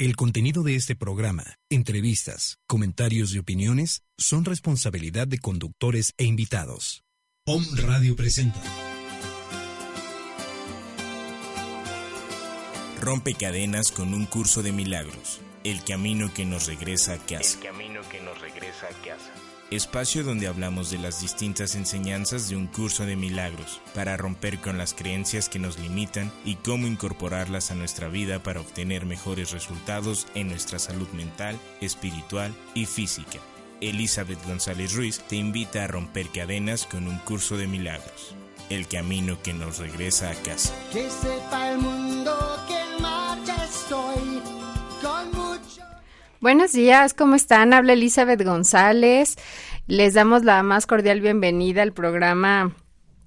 El contenido de este programa, entrevistas, comentarios y opiniones son responsabilidad de conductores e invitados. Om Radio presenta. Rompe cadenas con un curso de milagros. El camino que nos regresa a casa. El camino que nos regresa a casa. Espacio donde hablamos de las distintas enseñanzas de un curso de milagros, para romper con las creencias que nos limitan y cómo incorporarlas a nuestra vida para obtener mejores resultados en nuestra salud mental, espiritual y física. Elizabeth González Ruiz te invita a romper cadenas con un curso de milagros. El camino que nos regresa a casa. Que sepa el mundo Buenos días, ¿cómo están? Habla Elizabeth González. Les damos la más cordial bienvenida al programa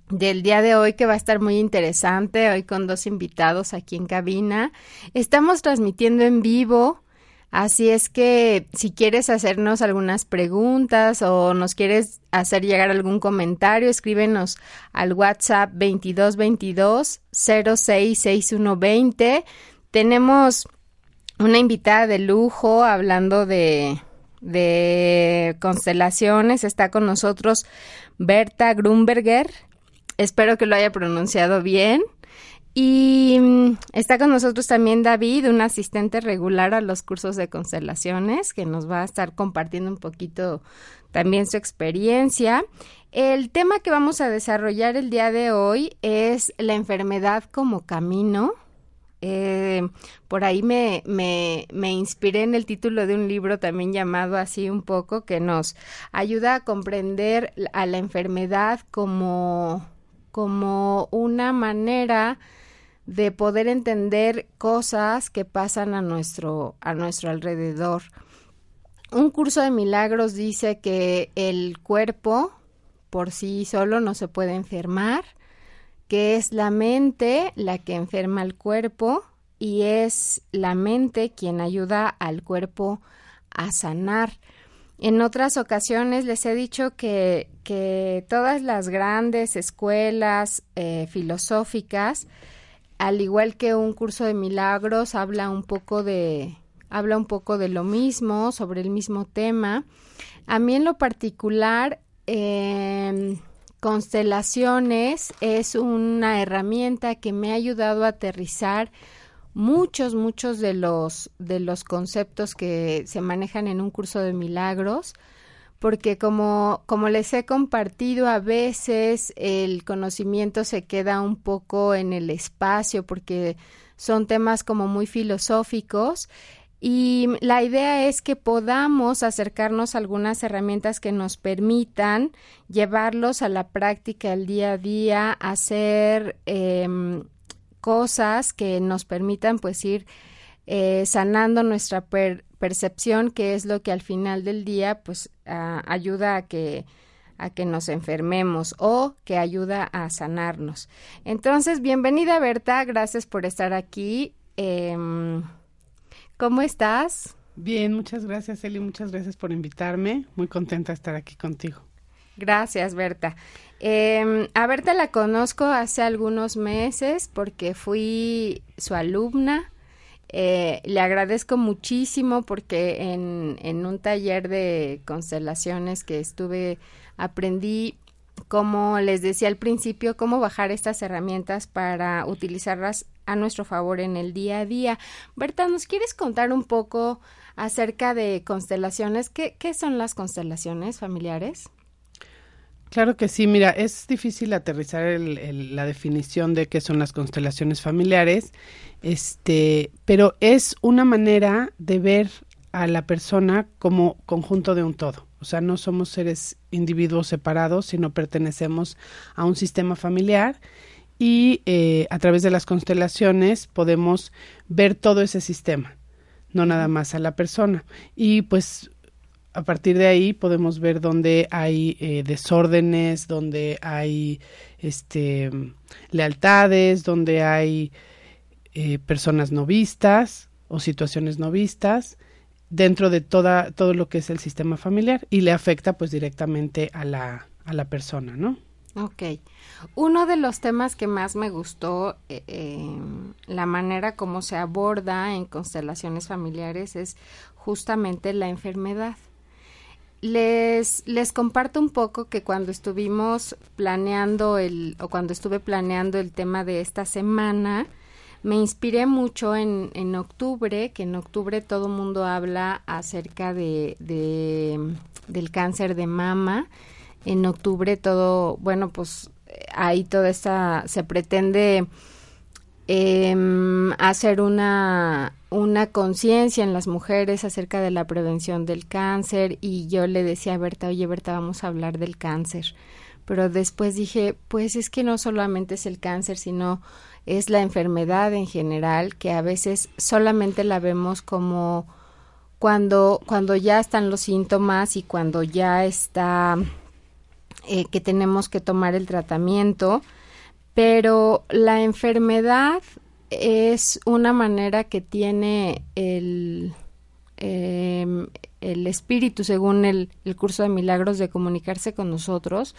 del día de hoy que va a estar muy interesante, hoy con dos invitados aquí en cabina. Estamos transmitiendo en vivo, así es que si quieres hacernos algunas preguntas o nos quieres hacer llegar algún comentario, escríbenos al WhatsApp 2222 066120. Tenemos una invitada de lujo hablando de, constelaciones. Está con nosotros Berta Grunberger. Espero que lo haya pronunciado bien. Y mm, está con nosotros también David, un asistente regular a los cursos de constelaciones, que nos va a estar compartiendo un poquito también su experiencia. El tema que vamos a desarrollar el día de hoy es la enfermedad como camino eh, por ahí me, me, me, inspiré en el título de un libro también llamado así un poco que nos ayuda a comprender a la enfermedad como, como una manera de poder entender cosas que pasan a nuestro, a nuestro alrededor. Un curso de milagros dice que el cuerpo por sí solo no se puede enfermar, que es la mente la que enferma al cuerpo y es la mente quien ayuda al cuerpo a sanar. En otras ocasiones les he dicho que, que todas las grandes escuelas eh, filosóficas, al igual que un curso de milagros, habla un poco de habla un poco de lo mismo, sobre el mismo tema. A mí en lo particular, eh, Constelaciones es una herramienta que me ha ayudado a aterrizar muchos, muchos de los, de los conceptos que se manejan en un curso de milagros, porque como, como les he compartido, a veces el conocimiento se queda un poco en el espacio, porque son temas como muy filosóficos y la idea es que podamos acercarnos a algunas herramientas que nos permitan llevarlos a la práctica el día a día, hacer eh, cosas que nos permitan pues ir eh, sanando nuestra percepción, que es lo que al final del día pues ayuda a que a que nos enfermemos o que ayuda a sanarnos. Entonces, bienvenida Berta, gracias por estar aquí. Eh, ¿Cómo estás? Bien, muchas gracias Eli, muchas gracias por invitarme. Muy contenta de estar aquí contigo. Gracias, Berta. Eh, a Berta la conozco hace algunos meses porque fui su alumna. Eh, le agradezco muchísimo porque en, en un taller de constelaciones que estuve aprendí como les decía al principio, cómo bajar estas herramientas para utilizarlas a nuestro favor en el día a día. Berta, ¿nos quieres contar un poco acerca de constelaciones? ¿Qué, son las constelaciones familiares? Claro que sí, mira, es difícil aterrizar el, el, la definición de qué son las constelaciones familiares, este, pero es una manera de ver a la persona como conjunto de un todo. O sea, no somos seres individuos separados, sino pertenecemos a un sistema familiar y eh, a través de las constelaciones podemos ver todo ese sistema, no nada más a la persona. Y pues a partir de ahí podemos ver dónde hay eh, desórdenes, dónde hay este lealtades, dónde hay eh, personas no vistas o situaciones no vistas dentro de toda, todo lo que es el sistema familiar y le afecta pues directamente a la, a la persona, ¿no? Ok. Uno de los temas que más me gustó, eh, eh, la manera como se aborda en constelaciones familiares es justamente la enfermedad. Les, les comparto un poco que cuando estuvimos planeando el, o cuando estuve planeando el tema de esta semana, me inspiré mucho en, en octubre, que en octubre todo mundo habla acerca de, de, del cáncer de mama. En octubre todo, bueno, pues ahí toda esta, se pretende eh, hacer una, una conciencia en las mujeres acerca de la prevención del cáncer y yo le decía a Berta, oye Berta, vamos a hablar del cáncer. Pero después dije, pues es que no solamente es el cáncer, sino es la enfermedad en general, que a veces solamente la vemos como cuando, cuando ya están los síntomas y cuando ya está eh, que tenemos que tomar el tratamiento, pero la enfermedad es una manera que tiene el, em, el espíritu, según el, el, curso de milagros, de comunicarse con nosotros,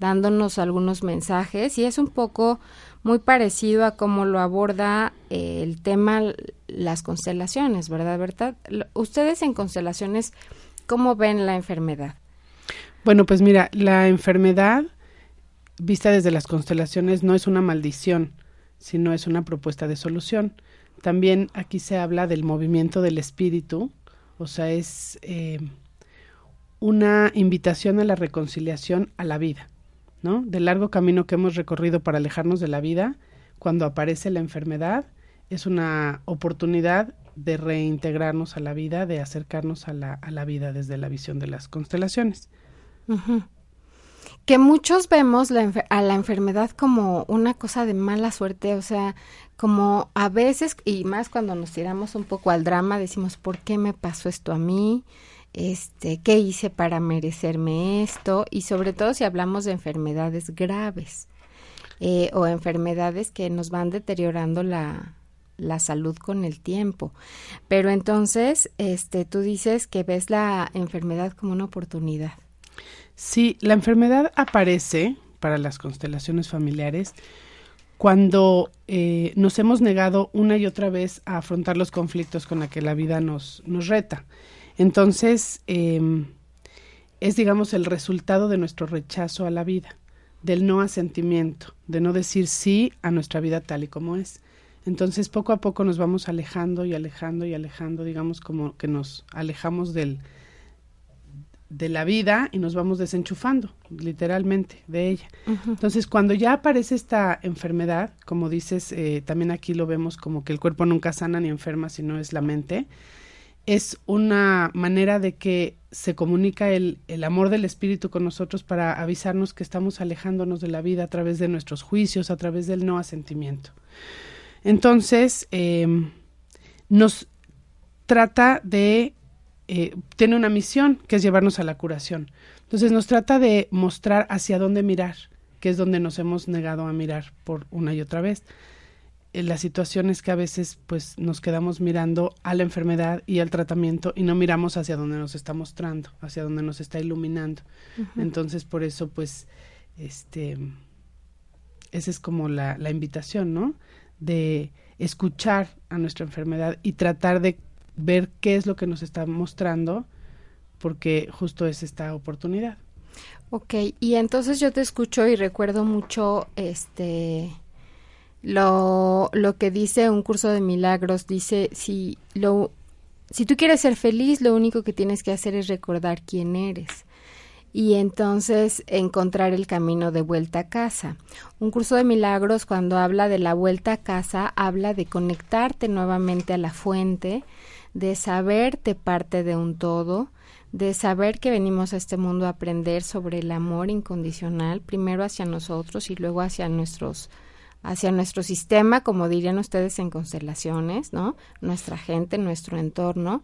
dándonos algunos mensajes y es un poco muy parecido a cómo lo aborda eh, el tema las constelaciones, ¿verdad? ¿verdad? Ustedes en constelaciones, ¿cómo ven la enfermedad? Bueno, pues mira, la enfermedad vista desde las constelaciones no es una maldición, sino es una propuesta de solución. También aquí se habla del movimiento del espíritu, o sea, es eh, una invitación a la reconciliación a la vida, ¿no? Del largo camino que hemos recorrido para alejarnos de la vida, cuando aparece la enfermedad, es una oportunidad de reintegrarnos a la vida, de acercarnos a la, a la vida desde la visión de las constelaciones. Que muchos vemos a la enfermedad como una cosa de mala suerte, o sea, como a veces, y más cuando nos tiramos un poco al drama, decimos, ¿por qué me pasó esto a mí? Este, ¿qué hice para merecerme esto? Y sobre todo si hablamos de enfermedades graves eh, o enfermedades que nos van deteriorando la, la salud con el tiempo. Pero entonces, este, tú dices que ves la enfermedad como una oportunidad. Sí, la enfermedad aparece para las constelaciones familiares cuando eh, nos hemos negado una y otra vez a afrontar los conflictos con la que la vida nos, nos reta. Entonces, eh, es, digamos, el resultado de nuestro rechazo a la vida, del no asentimiento, de no decir sí a nuestra vida tal y como es. Entonces, poco a poco nos vamos alejando y alejando y alejando, digamos, como que nos alejamos del, de la vida y nos vamos desenchufando, literalmente, de ella. Entonces, cuando ya aparece esta enfermedad, como dices, eh, también aquí lo vemos como que el cuerpo nunca sana ni enferma, sino es la mente, es una manera de que se comunica el, el amor del espíritu con nosotros para avisarnos que estamos alejándonos de la vida a través de nuestros juicios, a través del no asentimiento. Entonces, em, nos trata de eh, tiene una misión que es llevarnos a la curación. Entonces nos trata de mostrar hacia dónde mirar, que es donde nos hemos negado a mirar por una y otra vez. En las situaciones que a veces pues nos quedamos mirando a la enfermedad y al tratamiento y no miramos hacia dónde nos está mostrando, hacia dónde nos está iluminando. Entonces por eso pues este esa es como la, la invitación, ¿no? De escuchar a nuestra enfermedad y tratar de ver qué es lo que nos está mostrando, porque justo es esta oportunidad. Ok, y entonces yo te escucho y recuerdo mucho este lo, lo que dice un curso de milagros, dice si lo si tú quieres ser feliz, lo único que tienes que hacer es recordar quién eres y entonces encontrar el camino de vuelta a casa. Un curso de milagros cuando habla de la vuelta a casa habla de conectarte nuevamente a la fuente, de saberte parte de un todo, de saber que venimos a este mundo a aprender sobre el amor incondicional, primero hacia nosotros y luego hacia nuestros hacia nuestro sistema, como dirían ustedes en constelaciones, ¿no? Nuestra gente, nuestro entorno.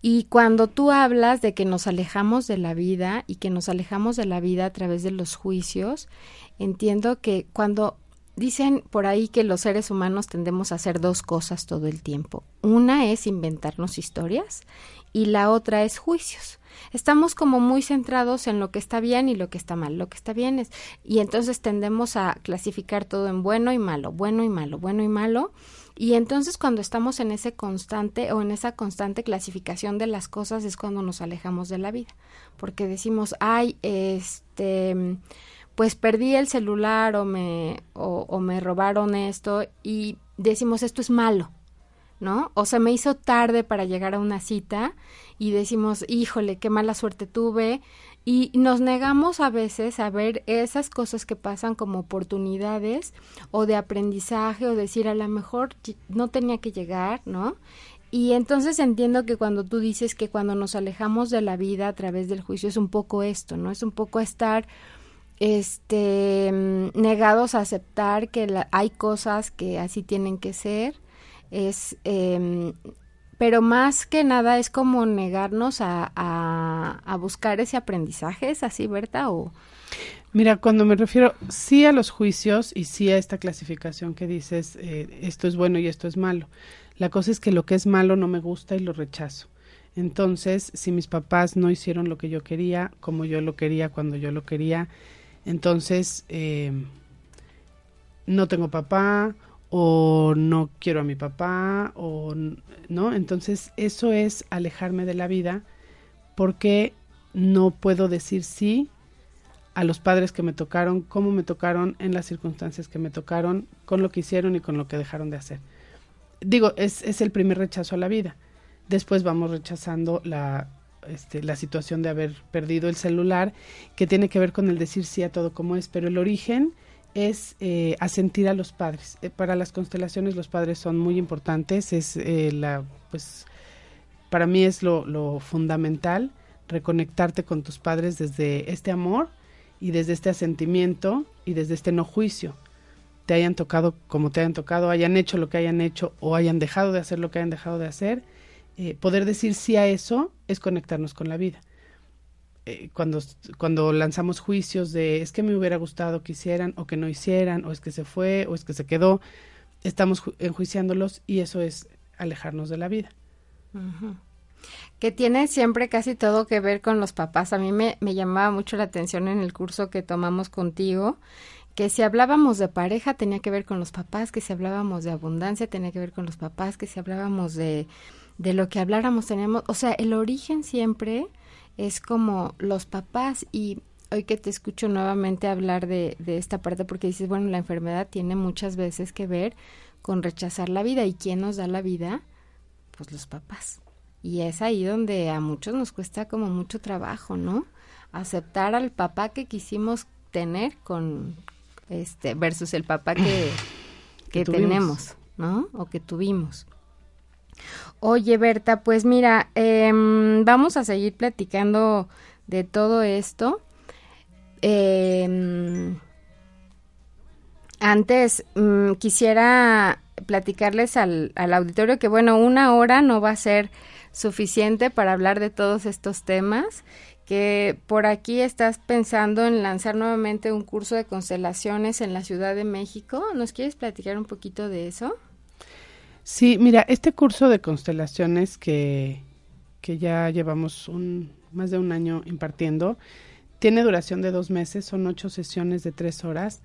Y cuando tú hablas de que nos alejamos de la vida y que nos alejamos de la vida a través de los juicios, entiendo que cuando dicen por ahí que los seres humanos tendemos a hacer dos cosas todo el tiempo. Una es inventarnos historias y la otra es juicios. Estamos como muy centrados en lo que está bien y lo que está mal. Lo que está bien es y entonces tendemos a clasificar todo en bueno y malo, bueno y malo, bueno y malo. Y entonces cuando estamos en ese constante o en esa constante clasificación de las cosas es cuando nos alejamos de la vida, porque decimos, "Ay, este pues perdí el celular o me, o, me robaron esto y decimos esto es malo, ¿no? O se me hizo tarde para llegar a una cita y decimos, híjole, qué mala suerte tuve. Y nos negamos a veces a ver esas cosas que pasan como oportunidades o de aprendizaje o decir a lo mejor no tenía que llegar, ¿no? Y entonces entiendo que cuando tú dices que cuando nos alejamos de la vida a través del juicio es un poco esto, ¿no? Es un poco estar este negados a aceptar que hay cosas que así tienen que ser es em, pero más que nada es como negarnos a, a, buscar ese aprendizaje es así Berta o Mira, cuando me refiero sí a los juicios y sí a esta clasificación que dices, eh, esto es bueno y esto es malo. La cosa es que lo que es malo no me gusta y lo rechazo. Entonces, si mis papás no hicieron lo que yo quería, como yo lo quería, cuando yo lo quería, entonces, eh, no tengo papá o no quiero a mi papá o no. Entonces, eso es alejarme de la vida porque no puedo decir sí a los padres que me tocaron, cómo me tocaron, en las circunstancias que me tocaron, con lo que hicieron y con lo que dejaron de hacer. Digo, es, es el primer rechazo a la vida. Después vamos rechazando la, este, la situación de haber perdido el celular, que tiene que ver con el decir sí a todo como es, pero el origen es eh, asentir a los padres. Eh, para las constelaciones los padres son muy importantes, es eh, la, pues, para mí es lo, lo fundamental, reconectarte con tus padres desde este amor y desde este asentimiento y desde este no juicio te hayan tocado como te hayan tocado, hayan hecho lo que hayan hecho o hayan dejado de hacer lo que hayan dejado de hacer, poder decir sí a eso es conectarnos con la vida. Eh, cuando, cuando lanzamos juicios de es que me hubiera gustado que hicieran o que no hicieran, o es que se fue, o es que se quedó, estamos enjuiciándolos y eso es alejarnos de la vida. Que tiene siempre casi todo que ver con los papás. A mí me, me llamaba mucho la atención en el curso que tomamos contigo, que si hablábamos de pareja tenía que ver con los papás, que si hablábamos de abundancia tenía que ver con los papás, que si hablábamos de de lo que habláramos tenemos, o sea, el origen siempre es como los papás y hoy que te escucho nuevamente hablar de, de esta parte porque dices, bueno, la enfermedad tiene muchas veces que ver con rechazar la vida y quién nos da la vida, pues los papás. Y es ahí donde a muchos nos cuesta como mucho trabajo, ¿no? Aceptar al papá que quisimos tener con este versus el papá que, que tenemos, ¿no? O que tuvimos. Oye, Berta, pues mira, em, vamos a seguir platicando de todo esto. Em, antes mm, quisiera platicarles al, al, auditorio que, bueno, una hora no va a ser suficiente para hablar de todos estos temas, que por aquí estás pensando en lanzar nuevamente un curso de constelaciones en la Ciudad de México. ¿Nos quieres platicar un poquito de eso? Sí, mira, este curso de constelaciones que, que ya llevamos un, más de un año impartiendo, tiene duración de dos meses, son ocho sesiones de tres horas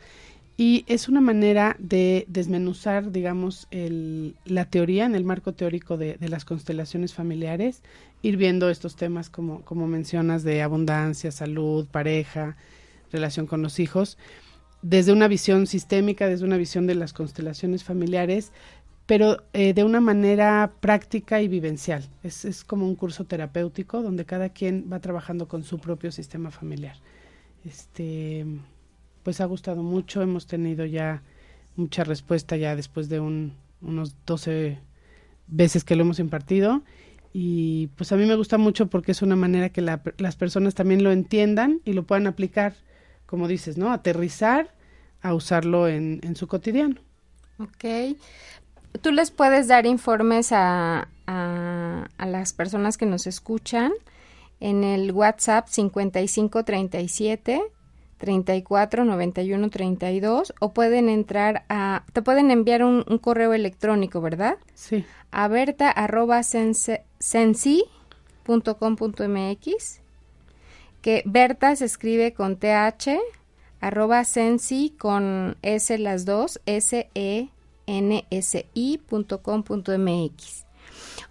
y es una manera de desmenuzar, digamos, el, la teoría en el marco teórico de, de, las constelaciones familiares, ir viendo estos temas como, como mencionas de abundancia, salud, pareja, relación con los hijos, desde una visión sistémica, desde una visión de las constelaciones familiares, pero eh, de una manera práctica y vivencial. Es, como un curso terapéutico donde cada quien va trabajando con su propio sistema familiar. Este, pues ha gustado mucho, hemos tenido ya mucha respuesta ya después de un, unos 12 veces que lo hemos impartido y pues a mí me gusta mucho porque es una manera que la, las personas también lo entiendan y lo puedan aplicar, como dices, ¿no? Aterrizar a usarlo en, en su cotidiano. Ok tú les puedes dar informes a, a, a, las personas que nos escuchan en el WhatsApp 5537 34 91 32 o pueden entrar a te pueden enviar un, correo electrónico, ¿verdad? Sí. A berta arroba sensi.com.mx que Berta se escribe con TH arroba sensi con S las dos S E N S I punto com punto MX.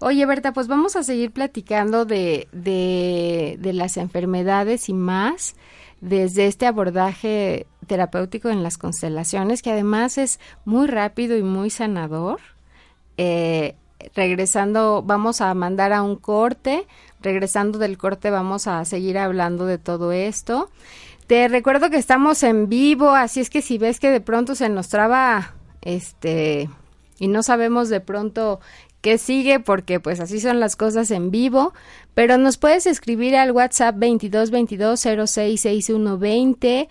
Oye, Berta, pues vamos a seguir platicando de, de, de las enfermedades y más desde este abordaje terapéutico en las constelaciones, que además es muy rápido y muy sanador. Eh, regresando, vamos a mandar a un corte. Regresando del corte vamos a seguir hablando de todo esto. Te recuerdo que estamos en vivo, así es que si ves que de pronto se nos traba este y no sabemos de pronto qué sigue porque pues así son las cosas en vivo, pero nos puedes escribir al WhatsApp 2222066120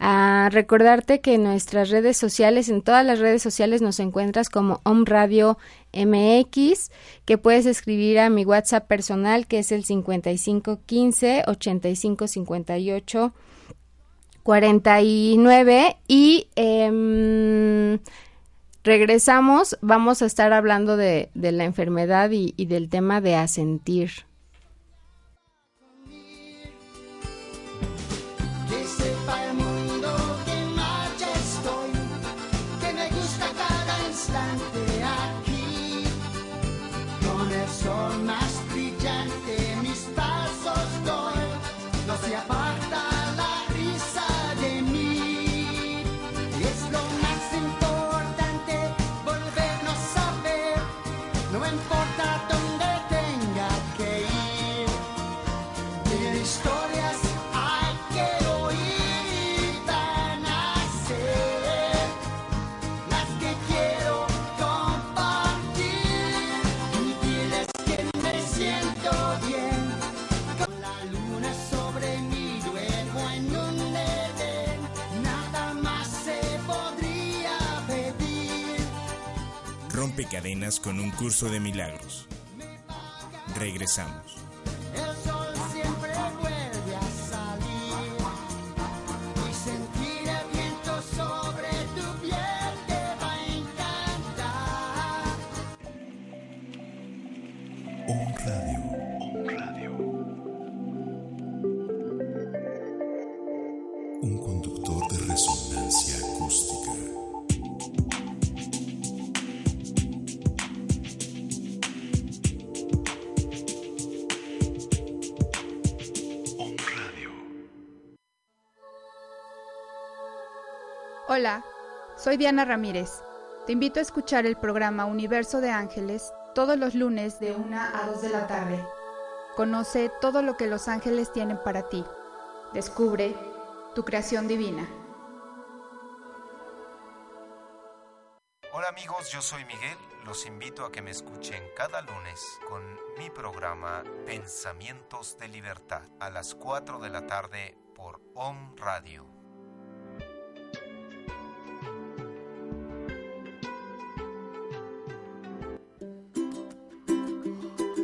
a recordarte que en nuestras redes sociales, en todas las redes sociales nos encuentras como Om Radio MX, que puedes escribir a mi WhatsApp personal que es el 5515 8558 49 y eh, Regresamos, vamos a estar hablando de, de la enfermedad y, y del tema de asentir. Cadenas con un curso de milagros. Regresamos. Hola, soy Diana Ramírez. Te invito a escuchar el programa Universo de Ángeles todos los lunes de 1 a 2 de la tarde. Conoce todo lo que los ángeles tienen para ti. Descubre tu creación divina. Hola amigos, yo soy Miguel. Los invito a que me escuchen cada lunes con mi programa Pensamientos de Libertad a las 4 de la tarde por OM Radio.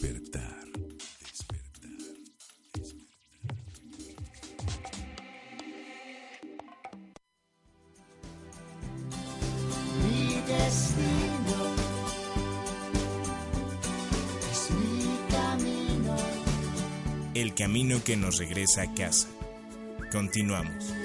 Despertar. Despertar. Despertar. Mi destino es mi camino. El camino que nos regresa a casa. Continuamos.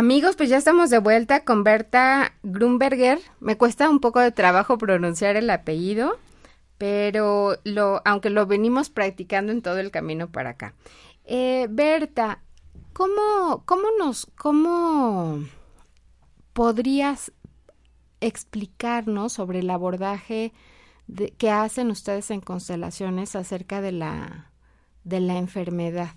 Amigos, pues ya estamos de vuelta con Berta Grunberger. Me cuesta un poco de trabajo pronunciar el apellido, pero lo, aunque lo venimos practicando en todo el camino para acá. Eh, Berta, ¿cómo, cómo nos, cómo podrías explicarnos sobre el abordaje que hacen ustedes en constelaciones acerca de la, de la enfermedad.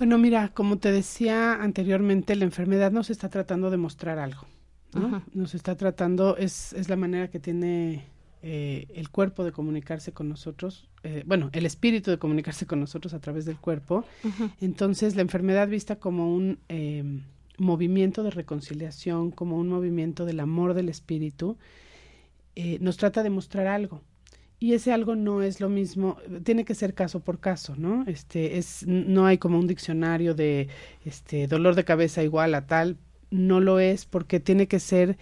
Bueno, mira, como te decía anteriormente, la enfermedad nos está tratando de mostrar algo. ¿no? Nos está tratando, es, es la manera que tiene eh, el cuerpo de comunicarse con nosotros, eh, bueno, el espíritu de comunicarse con nosotros a través del cuerpo. Entonces, la enfermedad vista como un eh, movimiento de reconciliación, como un movimiento del amor del espíritu, nos trata de mostrar algo. Y ese algo no es lo mismo, tiene que ser caso por caso, ¿no? Este es no hay como un diccionario de este dolor de cabeza igual a tal, no lo es porque tiene que ser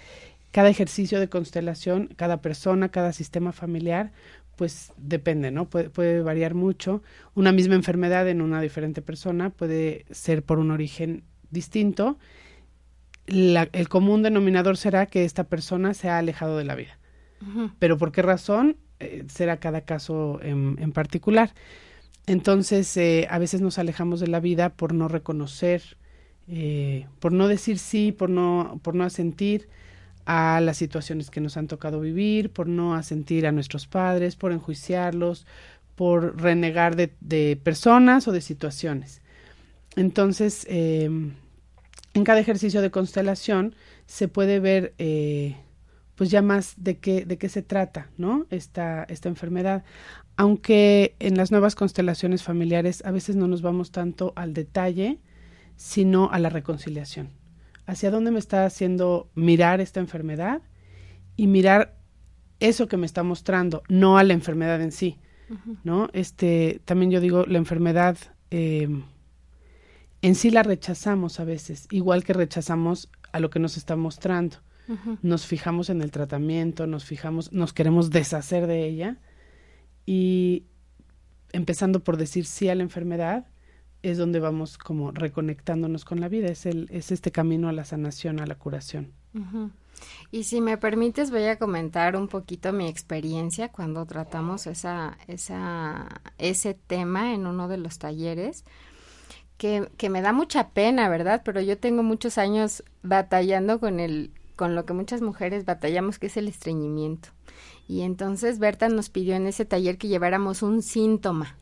cada ejercicio de constelación, cada persona, cada sistema familiar, pues depende, ¿no? Puede, puede, variar mucho. Una misma enfermedad en una diferente persona puede ser por un origen distinto. el común denominador será que esta persona se ha alejado de la vida. Pero ¿por qué razón? Eh, será cada caso en, particular. Entonces, eh, a veces nos alejamos de la vida por no reconocer, eh, por no decir sí, por no, por no asentir, a las situaciones que nos han tocado vivir, por no asentir a nuestros padres, por enjuiciarlos, por renegar de, personas o de situaciones. Entonces, en cada ejercicio de constelación se puede ver, pues ya más de qué, de qué se trata, ¿no? Esta, esta enfermedad. Aunque en las nuevas constelaciones familiares a veces no nos vamos tanto al detalle, sino a la reconciliación hacia dónde me está haciendo mirar esta enfermedad y mirar eso que me está mostrando, no a la enfermedad en sí, ¿no? Este, también yo digo, la enfermedad em, en sí la rechazamos a veces, igual que rechazamos a lo que nos está mostrando. Nos fijamos en el tratamiento, nos fijamos, nos queremos deshacer de ella y empezando por decir sí a la enfermedad, es donde vamos como reconectándonos con la vida, es, el, es este camino a la sanación, a la curación. Y si me permites, voy a comentar un poquito mi experiencia cuando tratamos esa, esa, ese tema en uno de los talleres, que, que me da mucha pena, ¿verdad? Pero yo tengo muchos años batallando con el, con lo que muchas mujeres batallamos, que es el estreñimiento. Y entonces Berta nos pidió en ese taller que lleváramos un síntoma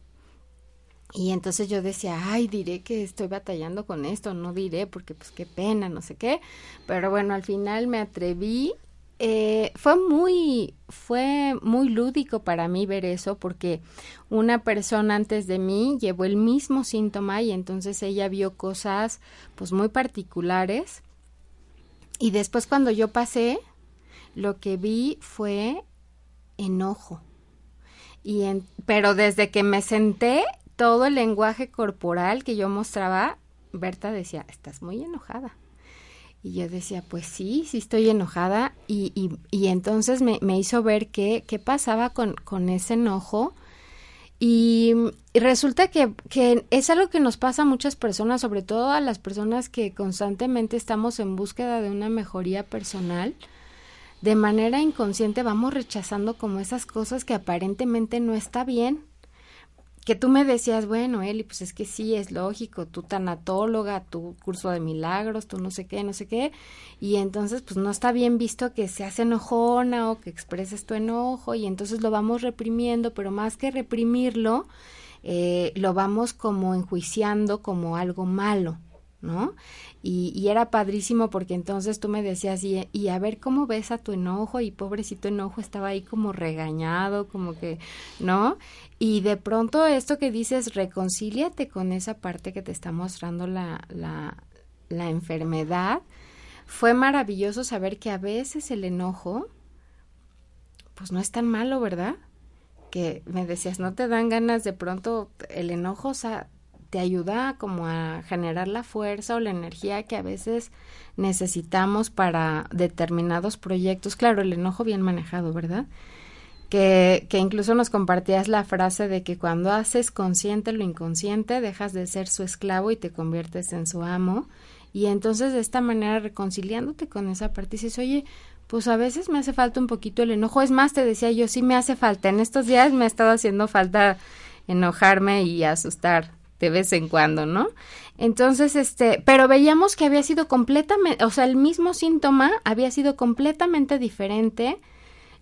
y entonces yo decía, ay, diré que estoy batallando con esto, no diré porque pues qué pena, no sé qué. Pero bueno, al final me atreví. Eh, fue muy, fue muy lúdico para mí ver eso porque una persona antes de mí llevó el mismo síntoma y entonces ella vio cosas pues muy particulares. Y después cuando yo pasé, lo que vi fue enojo. Y en, pero desde que me senté todo el lenguaje corporal que yo mostraba, Berta decía, estás muy enojada. Y yo decía, pues sí, sí estoy enojada. Y, y, y entonces me, me, hizo ver qué, qué pasaba con, con ese enojo. Y, resulta que, que, es algo que nos pasa a muchas personas, sobre todo a las personas que constantemente estamos en búsqueda de una mejoría personal. De manera inconsciente vamos rechazando como esas cosas que aparentemente no está bien que tú me decías, bueno, Eli, pues es que sí, es lógico, tú tanatóloga, tu curso de milagros, tú no sé qué, no sé qué, y entonces pues no está bien visto que seas enojona o que expreses tu enojo y entonces lo vamos reprimiendo, pero más que reprimirlo, eh, lo vamos como enjuiciando como algo malo. ¿No? Y, y, era padrísimo porque entonces tú me decías, y, a ver cómo ves a tu enojo, y pobrecito enojo estaba ahí como regañado, como que, ¿no? Y de pronto esto que dices, reconcíliate con esa parte que te está mostrando la, la, la enfermedad. Fue maravilloso saber que a veces el enojo, pues no es tan malo, ¿verdad? Que me decías, no te dan ganas de pronto, el enojo, o sea, te ayuda como a generar la fuerza o la energía que a veces necesitamos para determinados proyectos. Claro, el enojo bien manejado, ¿verdad? que, que incluso nos compartías la frase de que cuando haces consciente lo inconsciente, dejas de ser su esclavo y te conviertes en su amo. Y entonces de esta manera reconciliándote con esa parte, dices, oye, pues a veces me hace falta un poquito el enojo. Es más, te decía yo, sí me hace falta. En estos días me ha estado haciendo falta enojarme y asustar de vez en cuando, ¿no? Entonces, este, pero veíamos que había sido completamente, o sea, el mismo síntoma había sido completamente diferente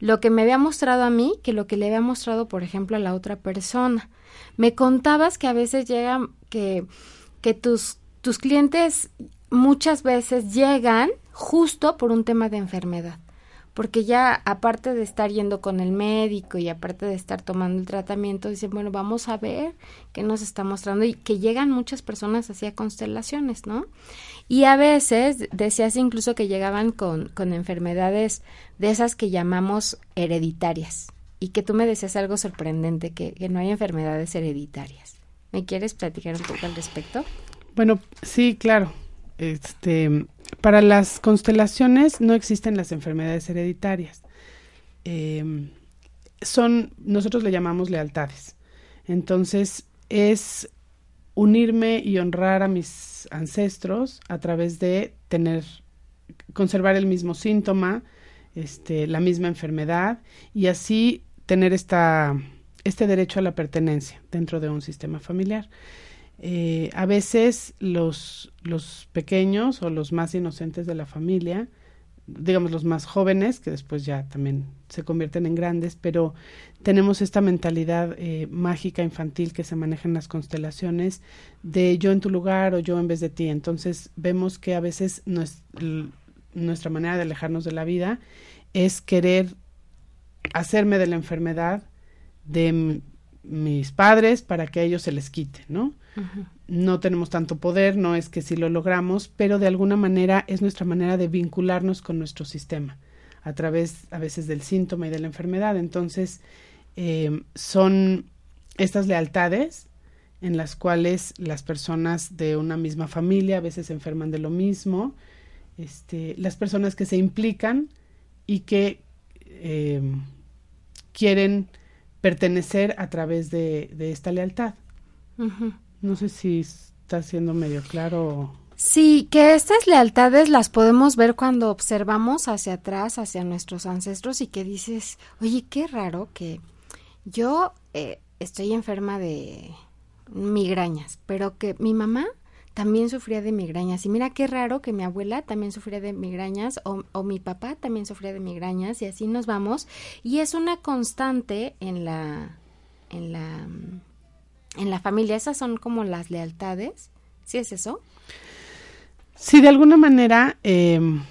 lo que me había mostrado a mí que lo que le había mostrado, por ejemplo, a la otra persona. Me contabas que a veces llegan, que, que tus, tus clientes muchas veces llegan justo por un tema de enfermedad porque ya aparte de estar yendo con el médico y aparte de estar tomando el tratamiento, dicen, bueno, vamos a ver qué nos está mostrando y que llegan muchas personas hacia constelaciones, ¿no? Y a veces decías incluso que llegaban con, con enfermedades de esas que llamamos hereditarias y que tú me decías algo sorprendente, que, que no hay enfermedades hereditarias. ¿Me quieres platicar un poco al respecto? Bueno, sí, claro. Este, para las constelaciones no existen las enfermedades hereditarias. Em, son, nosotros le llamamos lealtades. Entonces, es unirme y honrar a mis ancestros a través de tener, conservar el mismo síntoma, este, la misma enfermedad y así tener esta, este derecho a la pertenencia dentro de un sistema familiar. Eh, a veces los, los pequeños o los más inocentes de la familia, digamos los más jóvenes, que después ya también se convierten en grandes, pero tenemos esta mentalidad eh, mágica infantil que se maneja en las constelaciones de yo en tu lugar o yo en vez de ti. Entonces vemos que a veces nuestra manera de alejarnos de la vida es querer hacerme de la enfermedad de mis padres para que a ellos se les quite, ¿no? No tenemos tanto poder, no es que si lo logramos, pero de alguna manera es nuestra manera de vincularnos con nuestro sistema a través a veces del síntoma y de la enfermedad. Entonces, eh, son estas lealtades en las cuales las personas de una misma familia a veces se enferman de lo mismo, este, las personas que se implican y que eh, quieren pertenecer a través de, esta lealtad. No sé si está siendo medio claro. Sí, que estas lealtades las podemos ver cuando observamos hacia atrás, hacia nuestros ancestros y que dices, oye, qué raro que yo eh, estoy enferma de migrañas, pero que mi mamá también sufría de migrañas. Y mira qué raro que mi abuela también sufría de migrañas o, o, mi papá también sufría de migrañas y así nos vamos. Y es una constante en la, en la en la familia. Esas son como las lealtades. ¿Sí es eso? Sí, de alguna manera em,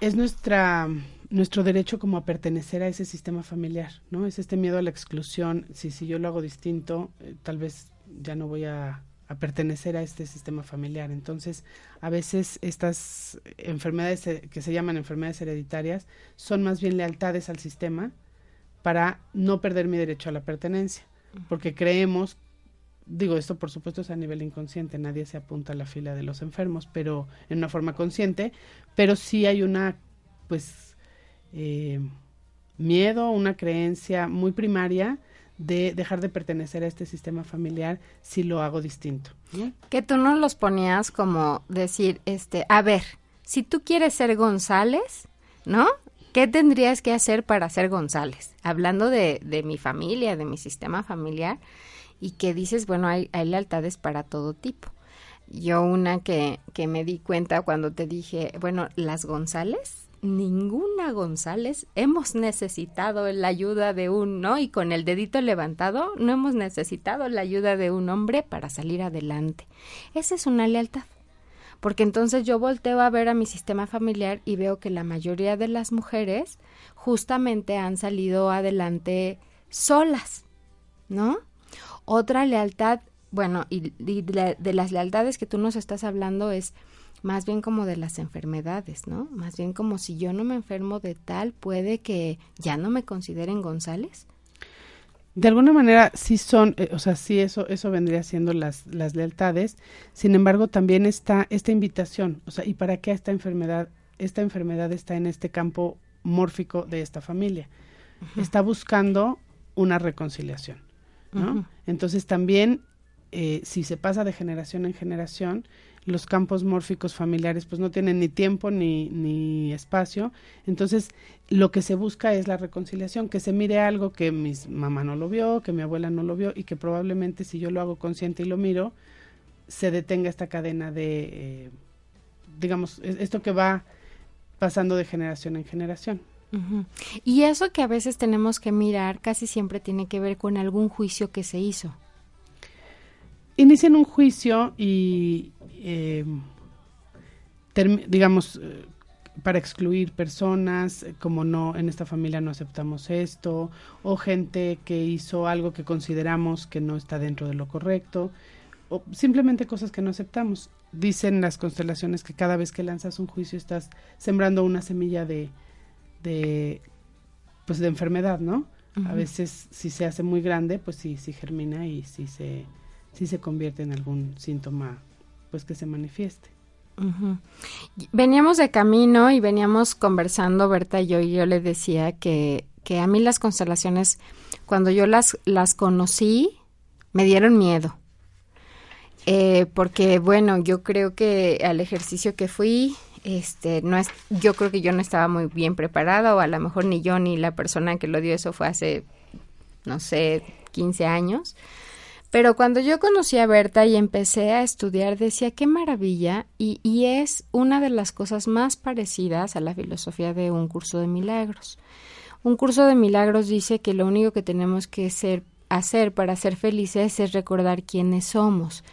es nuestra nuestro derecho como a pertenecer a ese sistema familiar, ¿no? Es este miedo a la exclusión. Si, si yo lo hago distinto, eh, tal vez ya no voy a, a, pertenecer a este sistema familiar. Entonces, a veces estas enfermedades que se llaman enfermedades hereditarias son más bien lealtades al sistema para no perder mi derecho a la pertenencia porque creemos, digo esto por supuesto es a nivel inconsciente, nadie se apunta a la fila de los enfermos, pero en una forma consciente, pero sí hay una, pues, eh, miedo, una creencia muy primaria de dejar de pertenecer a este sistema familiar si lo hago distinto. Que tú no los ponías como decir, este, a ver, si tú quieres ser González, ¿no? ¿Qué tendrías que hacer para ser González? Hablando de, de mi familia, de mi sistema familiar, y que dices, bueno, hay, hay lealtades para todo tipo. Yo una que, que me di cuenta cuando te dije, bueno, las González, ninguna González hemos necesitado la ayuda de un, ¿no? Y con el dedito levantado, no hemos necesitado la ayuda de un hombre para salir adelante. Esa es una lealtad porque entonces yo volteo a ver a mi sistema familiar y veo que la mayoría de las mujeres justamente han salido adelante solas, ¿no? Otra lealtad, bueno, y, de, de, las lealtades que tú nos estás hablando es más bien como de las enfermedades, ¿no? Más bien como si yo no me enfermo de tal, puede que ya no me consideren González de alguna manera sí son, eh, o sea, sí eso, eso vendría siendo las, las lealtades. Sin embargo, también está esta invitación, o sea, ¿y para qué esta enfermedad? Esta enfermedad está en este campo mórfico de esta familia. Está buscando una reconciliación, ¿no? Entonces también, eh, si se pasa de generación en generación, los campos mórficos familiares pues no tienen ni tiempo ni, ni espacio. Entonces, lo que se busca es la reconciliación, que se mire algo que mi mamá no lo vio, que mi abuela no lo vio y que probablemente si yo lo hago consciente y lo miro, se detenga esta cadena de, eh, digamos, esto que va pasando de generación en generación. Y eso que a veces tenemos que mirar casi siempre tiene que ver con algún juicio que se hizo. Inician un juicio y, eh, digamos, eh, para excluir personas, eh, como no, en esta familia no aceptamos esto, o gente que hizo algo que consideramos que no está dentro de lo correcto, o simplemente cosas que no aceptamos. Dicen las constelaciones que cada vez que lanzas un juicio estás sembrando una semilla de, de pues de enfermedad, ¿no? A veces si se hace muy grande, pues sí, sí germina y sí se, sí se convierte en algún síntoma pues que se manifieste. Veníamos de camino y veníamos conversando, Berta y yo, y yo le decía que, que a mí las constelaciones, cuando yo las, las conocí, me dieron miedo. Eh, porque, bueno, yo creo que al ejercicio que fui, este, no es, yo creo que yo no estaba muy bien preparada, o a lo mejor ni yo ni la persona que lo dio eso fue hace, no sé, 15 años. Pero cuando yo conocí a Berta y empecé a estudiar, decía, qué maravilla, y, y es una de las cosas más parecidas a la filosofía de un curso de milagros. Un curso de milagros dice que lo único que tenemos que ser, hacer para ser felices es recordar quiénes somos.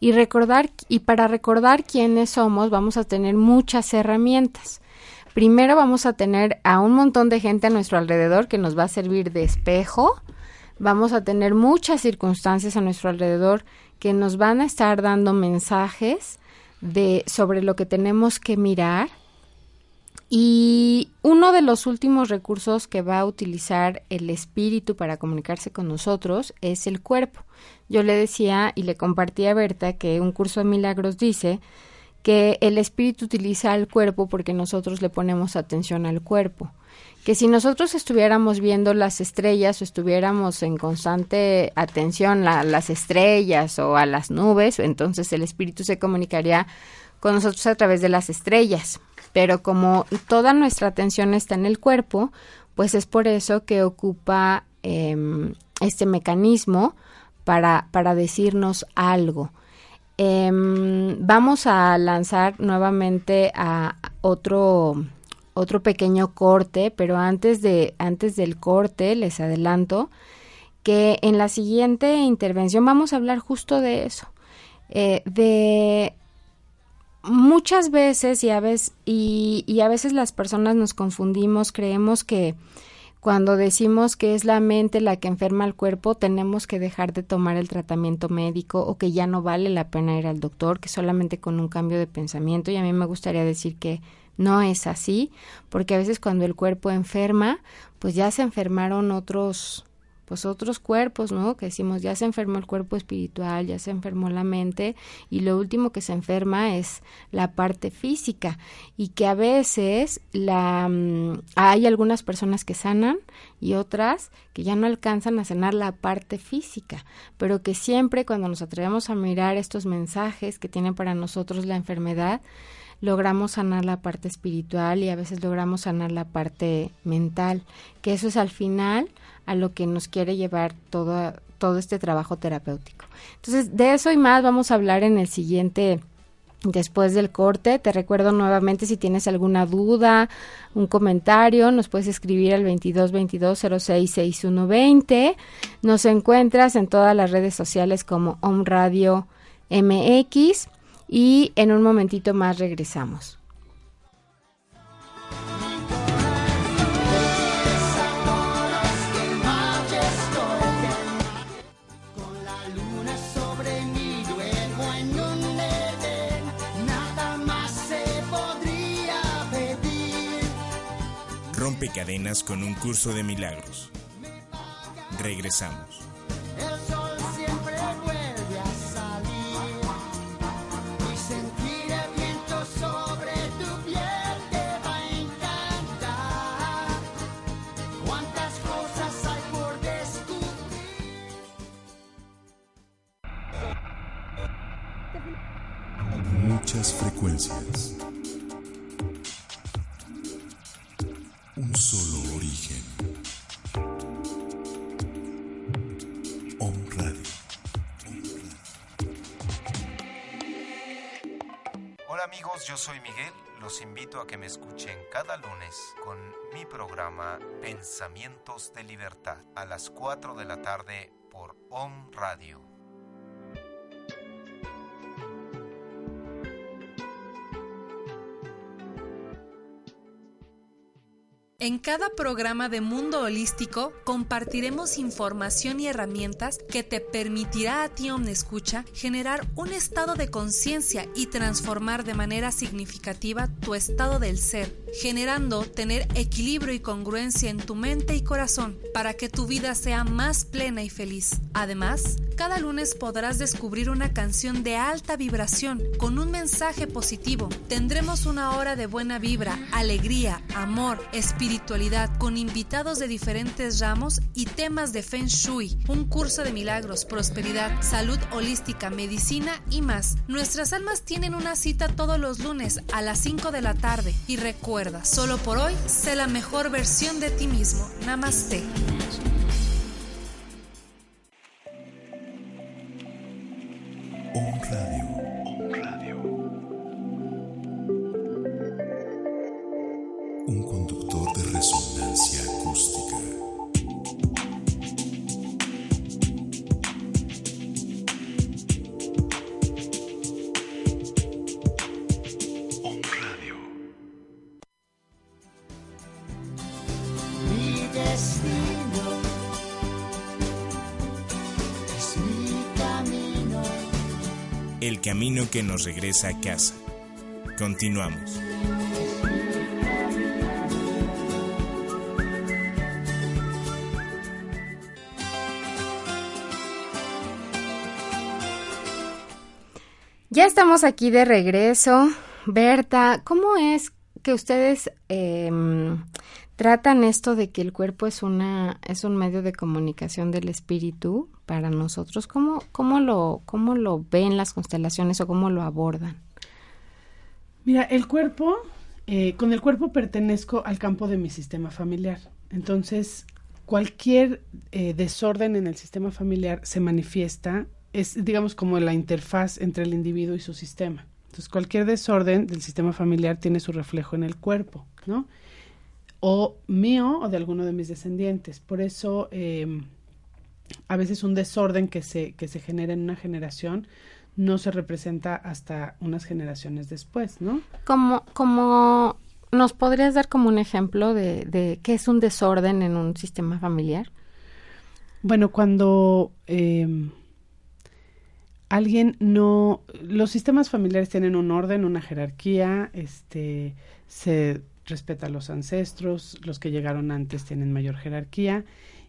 Y recordar, y para recordar quiénes somos, vamos a tener muchas herramientas. Primero vamos a tener a un montón de gente a nuestro alrededor que nos va a servir de espejo, vamos a tener muchas circunstancias a nuestro alrededor que nos van a estar dando mensajes de sobre lo que tenemos que mirar y uno de los últimos recursos que va a utilizar el espíritu para comunicarse con nosotros es el cuerpo. Yo le decía y le compartí a Berta que un curso de milagros dice que el espíritu utiliza el cuerpo porque nosotros le ponemos atención al cuerpo que si nosotros estuviéramos viendo las estrellas o estuviéramos en constante atención a las estrellas o a las nubes, entonces el espíritu se comunicaría con nosotros a través de las estrellas. Pero como toda nuestra atención está en el cuerpo, pues es por eso que ocupa em, este mecanismo para, para decirnos algo. Em, vamos a lanzar nuevamente a otro otro pequeño corte, pero antes de antes del corte les adelanto que en la siguiente intervención vamos a hablar justo de eso, eh, de muchas veces y a veces y, y a veces las personas nos confundimos, creemos que cuando decimos que es la mente la que enferma al cuerpo, tenemos que dejar de tomar el tratamiento médico o que ya no vale la pena ir al doctor, que solamente con un cambio de pensamiento. Y a mí me gustaría decir que no es así, porque a veces cuando el cuerpo enferma, pues ya se enfermaron otros pues otros cuerpos, ¿no? Que decimos, ya se enfermó el cuerpo espiritual, ya se enfermó la mente y lo último que se enferma es la parte física. Y que a veces la mm, hay algunas personas que sanan y otras que ya no alcanzan a sanar la parte física, pero que siempre cuando nos atrevemos a mirar estos mensajes que tiene para nosotros la enfermedad, logramos sanar la parte espiritual y a veces logramos sanar la parte mental, que eso es al final a lo que nos quiere llevar todo, todo este trabajo terapéutico. Entonces, de eso y más vamos a hablar en el siguiente después del corte. Te recuerdo nuevamente si tienes alguna duda, un comentario, nos puedes escribir al 22 22 Nos encuentras en todas las redes sociales como Om Radio MX y en un momentito más regresamos. Cadenas con un curso de milagros. Regresamos. Con mi programa Pensamientos de Libertad a las 4 de la tarde por OM Radio. En cada programa de Mundo Holístico compartiremos información y herramientas que te permitirá a ti, Omnescucha, generar un estado de conciencia y transformar de manera significativa tu estado del ser, generando tener equilibrio y congruencia en tu mente y corazón para que tu vida sea más plena y feliz. Además, cada lunes podrás descubrir una canción de alta vibración con un mensaje positivo. Tendremos una hora de buena vibra, alegría, amor, espiritualidad espiritualidad con invitados de diferentes ramos y temas de Feng Shui, un curso de milagros, prosperidad, salud holística, medicina y más. Nuestras almas tienen una cita todos los lunes a las 5 de la tarde y recuerda, solo por hoy, sé la mejor versión de ti mismo. Namaste. Que nos regresa a casa. Continuamos. Ya estamos aquí de regreso. Berta, ¿cómo es que ustedes em, tratan esto de que el cuerpo es una es un medio de comunicación del espíritu para nosotros. Cómo cómo lo cómo lo ven las constelaciones o cómo lo abordan mira el cuerpo eh, con el cuerpo pertenezco al campo de mi sistema familiar. Entonces cualquier eh, desorden en el sistema familiar se manifiesta es digamos como la interfaz entre el individuo y su sistema. Entonces cualquier desorden del sistema familiar tiene su reflejo en el cuerpo no o mío o de alguno de mis descendientes. Por eso em, a veces un desorden que se, que se genera en una generación no se representa hasta unas generaciones después, ¿no? Como, como nos podrías dar como un ejemplo de, de qué es un desorden en un sistema familiar. Bueno, cuando eh, alguien no, los sistemas familiares tienen un orden, una jerarquía, este, se respeta a los ancestros, los que llegaron antes tienen mayor jerarquía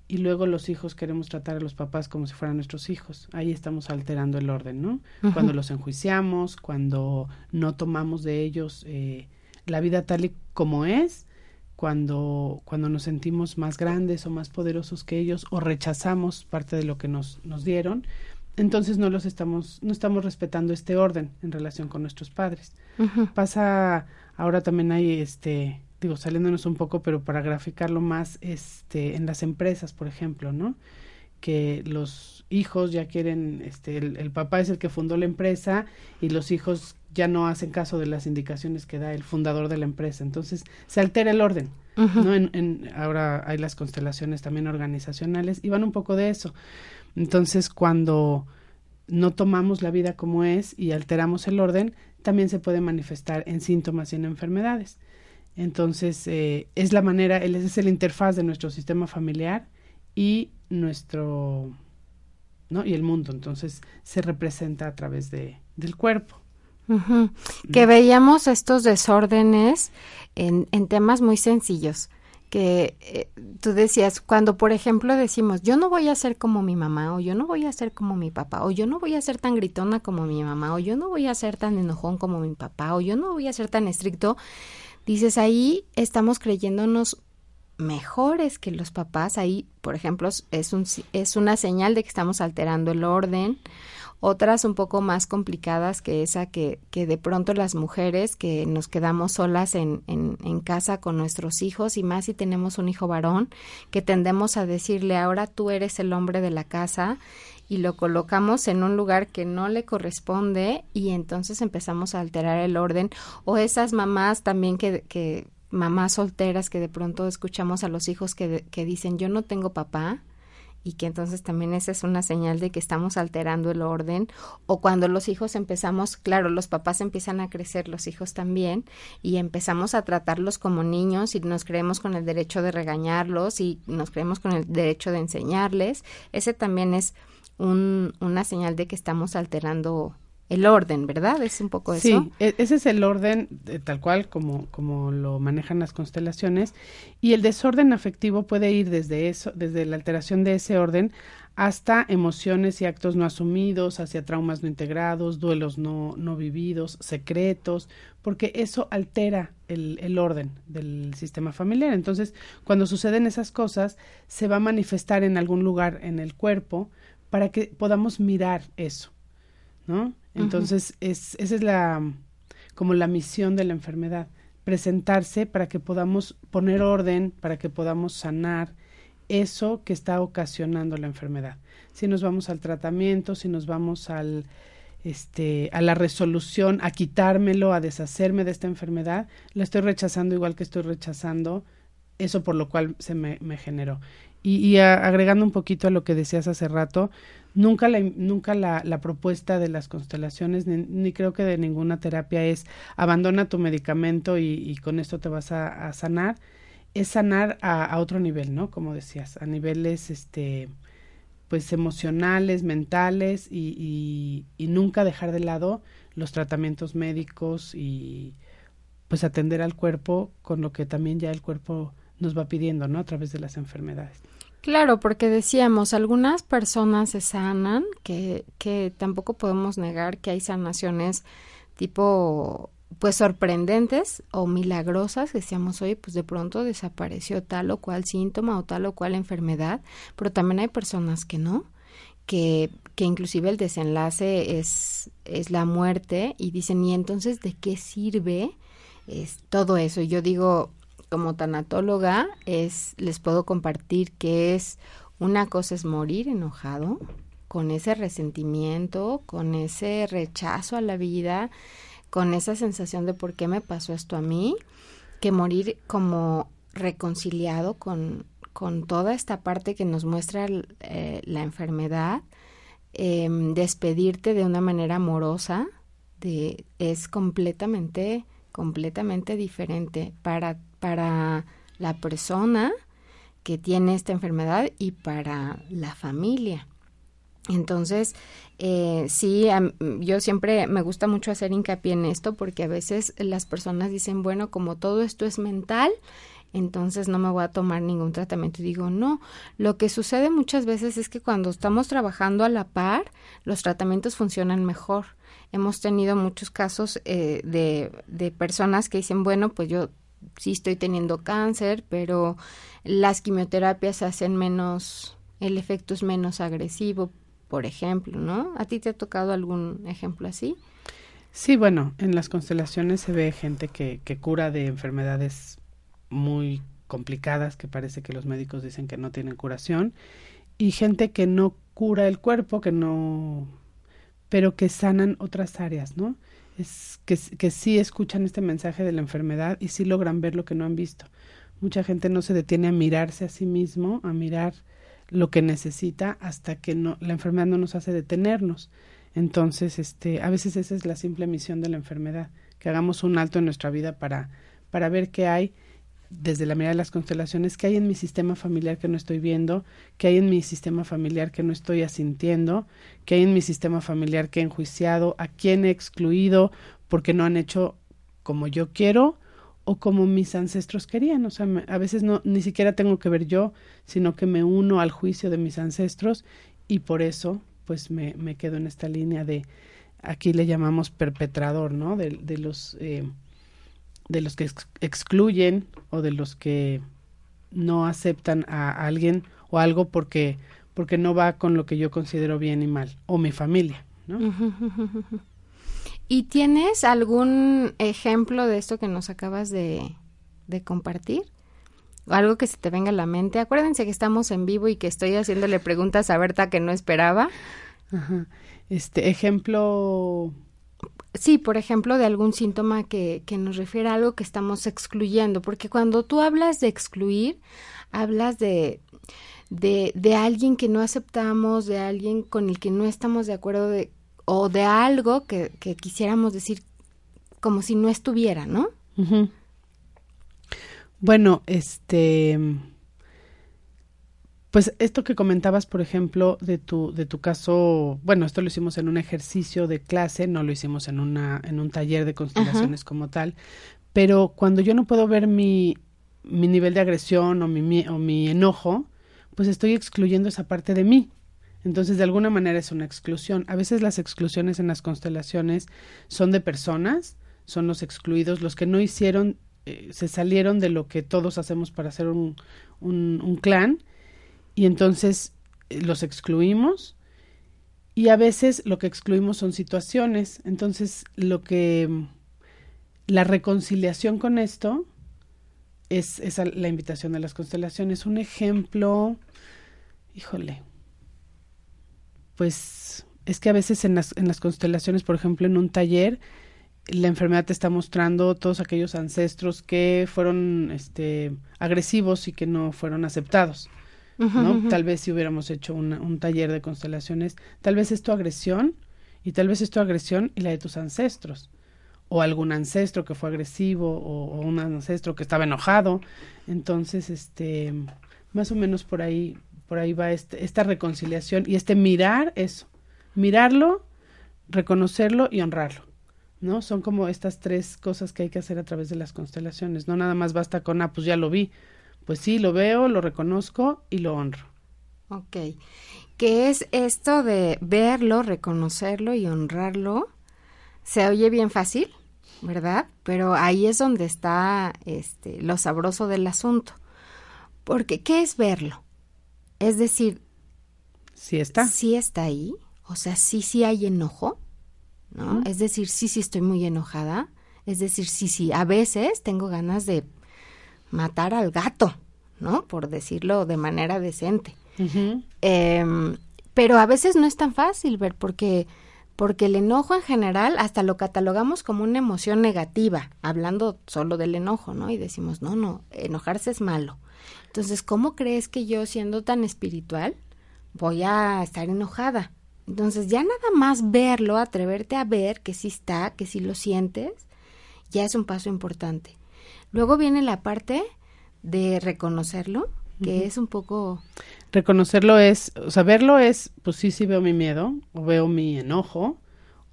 y luego los hijos queremos tratar a los papás como si fueran nuestros hijos. Ahí estamos alterando el orden, ¿no? Cuando los enjuiciamos, cuando no tomamos de ellos eh, la vida tal y como es, cuando, cuando nos sentimos más grandes o más poderosos que ellos o rechazamos parte de lo que nos, nos dieron, entonces no los estamos, no estamos respetando este orden en relación con nuestros padres. Pasa Ahora también hay, este, digo, saliéndonos un poco, pero para graficarlo más, este, en las empresas, por ejemplo, ¿no? Que los hijos ya quieren, este, el, papá es el que fundó la empresa y los hijos ya no hacen caso de las indicaciones que da el fundador de la empresa. Entonces, se altera el orden, ¿no? En, en, ahora hay las constelaciones también organizacionales y van un poco de eso. Entonces, cuando no tomamos la vida como es y alteramos el orden, también se puede manifestar en síntomas y en enfermedades. Entonces, eh, es la manera, es el interfaz de nuestro sistema familiar y nuestro, ¿no? Y el mundo. Entonces, se representa a través de, del cuerpo. Que veíamos estos desórdenes en, en temas muy sencillos que eh, tú decías, cuando por ejemplo decimos, yo no voy a ser como mi mamá, o yo no voy a ser como mi papá, o yo no voy a ser tan gritona como mi mamá, o yo no voy a ser tan enojón como mi papá, o yo no voy a ser tan estricto, dices, ahí estamos creyéndonos mejores que los papás, ahí, por ejemplo, es, un, es una señal de que estamos alterando el orden, otras un poco más complicadas que esa que, que de pronto las mujeres que nos quedamos solas en, en, casa con nuestros hijos y más si tenemos un hijo varón, que tendemos a decirle ahora tú eres el hombre de la casa y lo colocamos en un lugar que no le corresponde y entonces empezamos a alterar el orden. O esas mamás también que, que mamás solteras que de pronto escuchamos a los hijos que, que dicen yo no tengo papá y que entonces también esa es una señal de que estamos alterando el orden o cuando los hijos empezamos, claro, los papás empiezan a crecer, los hijos también y empezamos a tratarlos como niños y nos creemos con el derecho de regañarlos y nos creemos con el derecho de enseñarles, ese también es un, una señal de que estamos alterando el orden, ¿verdad? Es un poco eso. Sí, e, ese es el orden tal cual como, como lo manejan las constelaciones y el desorden afectivo puede ir desde eso, desde la alteración de ese orden hasta emociones y actos no asumidos, hacia traumas no integrados, duelos no, no vividos, secretos, porque eso altera el, el, orden del sistema familiar. Entonces, cuando suceden esas cosas, se va a manifestar en algún lugar en el cuerpo para que podamos mirar eso, ¿no? Entonces, es, esa es la, como la misión de la enfermedad, presentarse para que podamos poner orden, para que podamos sanar eso que está ocasionando la enfermedad. Si nos vamos al tratamiento, si nos vamos al, este, a la resolución, a quitármelo, a deshacerme de esta enfermedad, la estoy rechazando igual que estoy rechazando eso por lo cual se me, me generó. Y, y agregando un poquito a lo que decías hace rato, nunca la, nunca la, la propuesta de las constelaciones, ni, ni, creo que de ninguna terapia es abandona tu medicamento y, con esto te vas a, sanar, es sanar a, otro nivel, ¿no? Como decías, a niveles, este, pues emocionales, mentales y, y nunca dejar de lado los tratamientos médicos y pues atender al cuerpo con lo que también ya el cuerpo nos va pidiendo, ¿no? A través de las enfermedades. Claro, porque decíamos, algunas personas se sanan, que, que tampoco podemos negar que hay sanaciones tipo pues sorprendentes o milagrosas, decíamos, oye, pues de pronto desapareció tal o cual síntoma o tal o cual enfermedad, pero también hay personas que no, que, que inclusive el desenlace es, es la muerte y dicen, ¿y entonces de qué sirve es todo eso? Y yo digo, como tanatóloga es les puedo compartir que es una cosa es morir enojado con ese resentimiento, con ese rechazo a la vida, con esa sensación de por qué me pasó esto a mí, que morir como reconciliado con, con toda esta parte que nos muestra eh, la enfermedad, eh, despedirte de una manera amorosa, de, es completamente, completamente diferente para para la persona que tiene esta enfermedad y para la familia. Entonces, eh, sí, yo siempre me gusta mucho hacer hincapié en esto porque a veces las personas dicen, bueno, como todo esto es mental, entonces no me voy a tomar ningún tratamiento. Y digo, no, lo que sucede muchas veces es que cuando estamos trabajando a la par, los tratamientos funcionan mejor. Hemos tenido muchos casos eh, de, de personas que dicen, bueno, pues yo sí estoy teniendo cáncer, pero las quimioterapias hacen menos, el efecto es menos agresivo, por ejemplo, ¿no? ¿A ti te ha tocado algún ejemplo así? Sí, bueno, en las constelaciones se ve gente que, que cura de enfermedades muy complicadas que parece que los médicos dicen que no tienen curación y gente que no cura el cuerpo, que no, pero que sanan otras áreas, ¿no? Es que, que sí escuchan este mensaje de la enfermedad y sí logran ver lo que no han visto. Mucha gente no se detiene a mirarse a sí mismo, a mirar lo que necesita hasta que no, la enfermedad no nos hace detenernos. Entonces, este, a veces esa es la simple misión de la enfermedad, que hagamos un alto en nuestra vida para, para ver qué hay desde la mirada de las constelaciones, qué hay en mi sistema familiar que no estoy viendo, qué hay en mi sistema familiar que no estoy asintiendo, qué hay en mi sistema familiar que he enjuiciado, a quién he excluido porque no han hecho como yo quiero o como mis ancestros querían. O sea, a veces no, ni siquiera tengo que ver yo, sino que me uno al juicio de mis ancestros y por eso pues me, me quedo en esta línea de, aquí le llamamos perpetrador, ¿no? De, de los... Eh, de los que ex excluyen o de los que no aceptan a alguien o algo porque porque no va con lo que yo considero bien y mal o mi familia, ¿no? ¿Y tienes algún ejemplo de esto que nos acabas de, de compartir? algo que se te venga a la mente. Acuérdense que estamos en vivo y que estoy haciéndole preguntas a Berta que no esperaba. Ajá. Este ejemplo. Sí, por ejemplo, de algún síntoma que, que nos refiere a algo que estamos excluyendo, porque cuando tú hablas de excluir, hablas de, de, de alguien que no aceptamos, de alguien con el que no estamos de acuerdo, de, o de algo que, que quisiéramos decir como si no estuviera, ¿no? Bueno, este, pues esto que comentabas, por ejemplo, de tu, de tu caso, bueno, esto lo hicimos en un ejercicio de clase, no lo hicimos en una, en un taller de constelaciones como tal, pero cuando yo no puedo ver mi, mi nivel de agresión o mi, o mi enojo, pues estoy excluyendo esa parte de mí. Entonces, de alguna manera es una exclusión. A veces las exclusiones en las constelaciones son de personas, son los excluidos, los que no hicieron, eh, se salieron de lo que todos hacemos para hacer un, un, clan, y entonces eh, los excluimos. Y a veces lo que excluimos son situaciones. Entonces, lo que la reconciliación con esto es, es la invitación de las constelaciones. Un ejemplo, híjole, pues es que a veces en las, en las constelaciones, por ejemplo, en un taller, la enfermedad te está mostrando todos aquellos ancestros que fueron este, agresivos y que no fueron aceptados. ¿No? Tal vez si hubiéramos hecho un taller de constelaciones, tal vez es tu agresión y tal vez es tu agresión y la de tus ancestros o algún ancestro que fue agresivo o, un ancestro que estaba enojado. Entonces, este, más o menos por ahí, por ahí va este, esta reconciliación y este mirar eso, mirarlo, reconocerlo y honrarlo. ¿No? Son como estas tres cosas que hay que hacer a través de las constelaciones. No nada más basta con, ah, pues ya lo vi. Pues sí, lo veo, lo reconozco y lo honro. Ok. ¿Qué es esto de verlo, reconocerlo y honrarlo? Se oye bien fácil, ¿verdad? Pero ahí es donde está este, lo sabroso del asunto. Porque, ¿qué es verlo? Es decir, sí está. Sí está ahí. O sea, sí, sí hay enojo, ¿no? Es decir, sí, sí estoy muy enojada. Es decir, sí, sí, a veces tengo ganas de matar al gato, ¿no? Por decirlo de manera decente. Em, pero a veces no es tan fácil ver porque porque el enojo en general hasta lo catalogamos como una emoción negativa, hablando solo del enojo, ¿no? Y decimos, no, no, enojarse es malo. Entonces, ¿cómo crees que yo, siendo tan espiritual, voy a estar enojada? Entonces, ya nada más verlo, atreverte a ver que sí está, que sí lo sientes, ya es un paso importante. Luego viene la parte de reconocerlo, que es un poco... Reconocerlo es, o sea, verlo es, pues sí, sí veo mi miedo, o veo mi enojo,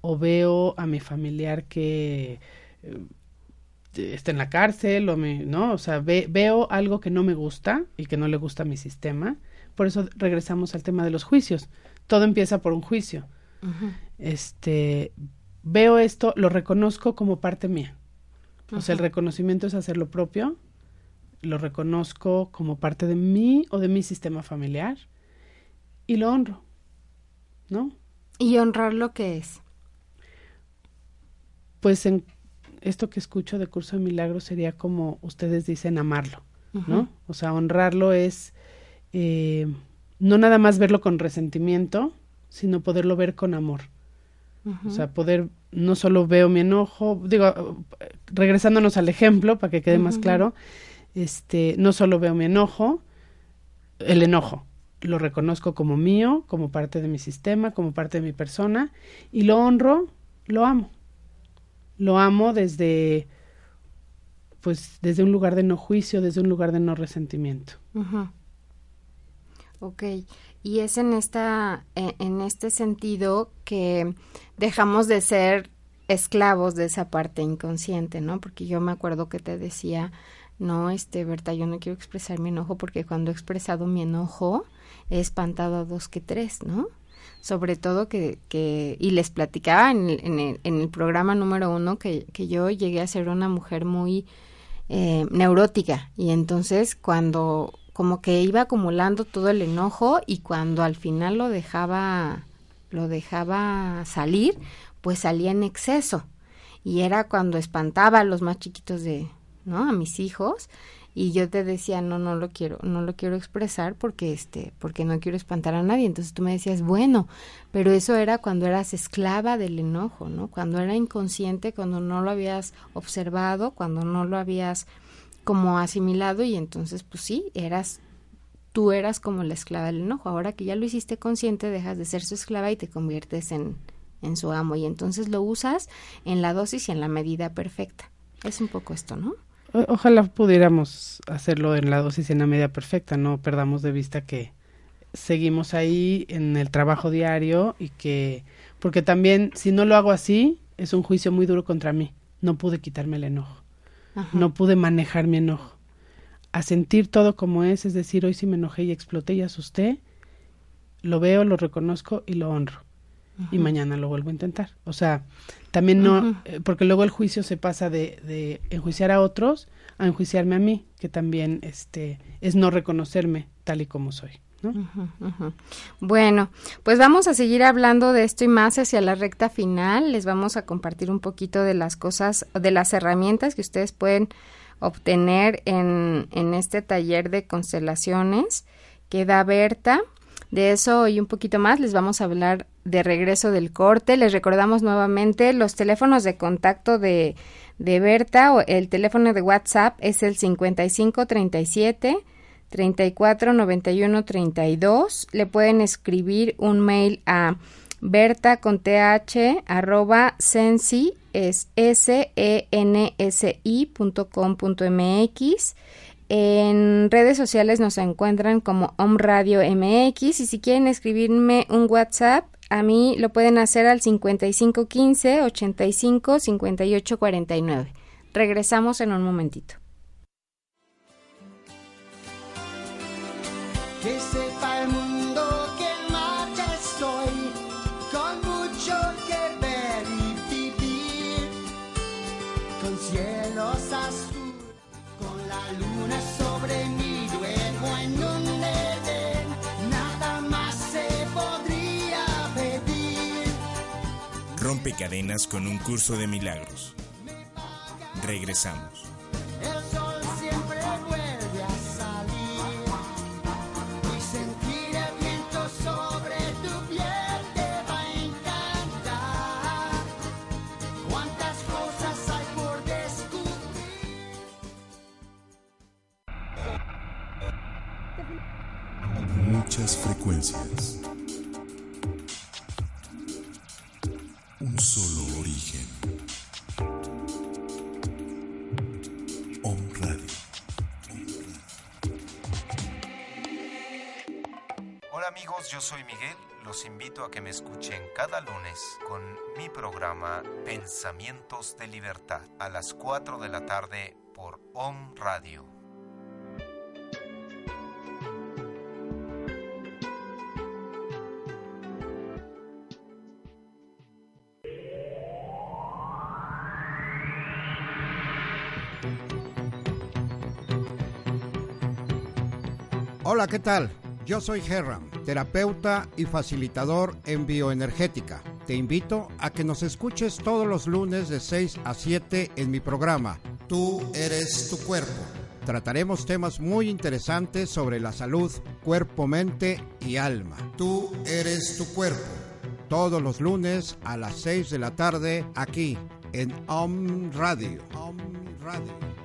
o veo a mi familiar que eh, está en la cárcel, o mi, ¿no? O sea, veo algo que no me gusta y que no le gusta a mi sistema. Por eso regresamos al tema de los juicios. Todo empieza por un juicio. Este, veo esto, lo reconozco como parte mía. O sea, el reconocimiento es hacer lo propio lo reconozco como parte de mí o de mi sistema familiar y lo honro, ¿no? ¿Y honrar lo que es? Pues en esto que escucho de Curso de Milagros sería como ustedes dicen amarlo, ¿no? O sea, honrarlo es eh, no nada más verlo con resentimiento, sino poderlo ver con amor. O sea, poder, no solo veo mi enojo, digo, regresándonos al ejemplo para que quede más claro, este, no solo veo mi enojo, el enojo, lo reconozco como mío, como parte de mi sistema, como parte de mi persona, y lo honro, lo amo. Lo amo desde, pues, desde un lugar de no juicio, desde un lugar de no resentimiento. Ok, y es en esta, e, en este sentido que dejamos de ser esclavos de esa parte inconsciente, ¿no? Porque yo me acuerdo que te decía no, este, Berta, yo no quiero expresar mi enojo porque cuando he expresado mi enojo he espantado a dos que tres, ¿no? Sobre todo que, que y les platicaba en el, en el, en el programa número uno que, que yo llegué a ser una mujer muy eh, neurótica y entonces cuando como que iba acumulando todo el enojo y cuando al final lo dejaba lo dejaba salir pues salía en exceso y era cuando espantaba a los más chiquitos de, ¿no? A mis hijos y yo te decía, no, no lo quiero, no lo quiero expresar porque, este, porque no quiero espantar a nadie. Entonces tú me decías, bueno, pero eso era cuando eras esclava del enojo, ¿no? Cuando era inconsciente, cuando no lo habías observado, cuando no lo habías como asimilado y entonces, pues sí, eras tú eras como la esclava del enojo. Ahora que ya lo hiciste consciente, dejas de ser su esclava y te conviertes en, en su amo. Y entonces lo usas en la dosis y en la medida perfecta. Es un poco esto, ¿no? ojalá pudiéramos hacerlo en la dosis en la medida perfecta, no perdamos de vista que seguimos ahí en el trabajo diario y que, porque también si no lo hago así, es un juicio muy duro contra mí. No pude quitarme el enojo, no pude manejar mi enojo. A sentir todo como es, es decir, hoy sí me enojé y exploté y asusté, lo veo, lo reconozco y lo honro. Y mañana lo vuelvo a intentar. O sea, también no, eh, porque luego el juicio se pasa de, de, enjuiciar a otros a enjuiciarme a mí, que también este, es no reconocerme tal y como soy. ¿No? Bueno, pues vamos a seguir hablando de esto y más hacia la recta final. Les vamos a compartir un poquito de las cosas, de las herramientas que ustedes pueden obtener en, en este taller de constelaciones que da Berta. De eso y un poquito más les vamos a hablar de regreso del corte. Les recordamos nuevamente los teléfonos de contacto de, de Berta o el teléfono de WhatsApp es el 5537 34 91 32. Le pueden escribir un mail a berta con th arroba sensi es s e n s i com mx en redes sociales nos encuentran como Om Radio MX y si quieren escribirme un WhatsApp, a mí lo pueden hacer al 5515 85 58 49. Regresamos en un momentito. Que sepa el mundo que en marcha estoy, con mucho que ver y vivir, con cielos azul, con la luna sobre mí, duermo en un Edén, nada más se podría pedir. Rompe cadenas con un curso de milagros. Regresamos. Un solo origen. Om. Hola amigos, yo soy Miguel. Los invito a que me escuchen cada lunes con mi programa Pensamientos de Libertad a las 4 de la tarde por Om Radio. ¿Qué tal? Yo soy Herram, terapeuta y facilitador en bioenergética. Te invito a que nos escuches todos los lunes de 6 a 7 en mi programa Tú eres tu cuerpo. Trataremos temas muy interesantes sobre la salud, cuerpo, mente y alma. Tú eres tu cuerpo. Todos los lunes a las 6 de la tarde aquí en Om Radio. Om Radio.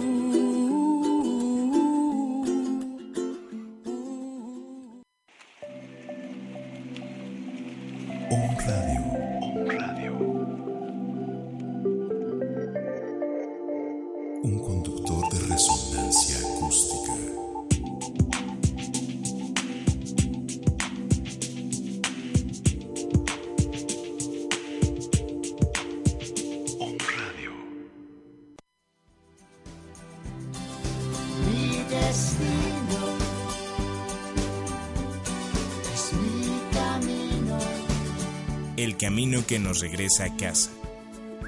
Camino. que nos regresa a casa.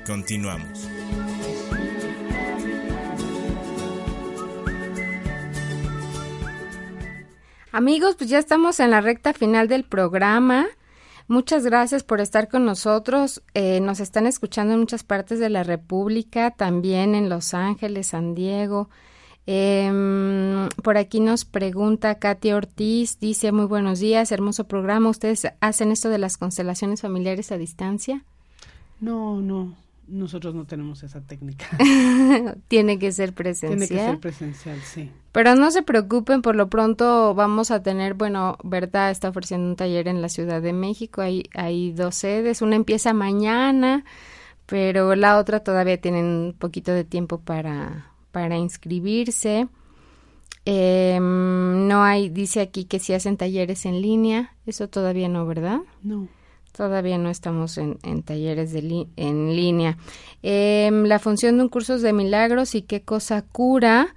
Continuamos. Amigos, pues ya estamos en la recta final del programa. Muchas gracias por estar con nosotros. Eh, nos están escuchando en muchas partes de la República, también en Los Ángeles, San Diego. Em, por aquí nos pregunta Katia Ortiz, dice muy buenos días, hermoso programa. ¿Ustedes hacen esto de las constelaciones familiares a distancia? No, no, nosotros no tenemos esa técnica. Tiene que ser presencial. Tiene que ser presencial, sí. Pero no se preocupen, por lo pronto vamos a tener, bueno, Berta está ofreciendo un taller en la Ciudad de México, hay, hay dos sedes, una empieza mañana, pero la otra todavía tienen un poquito de tiempo para, para inscribirse. Em, no hay, dice aquí que si hacen talleres en línea, eso todavía no, ¿verdad? No. Todavía no estamos en, talleres de en línea. Em, la función de un curso de milagros y qué cosa cura.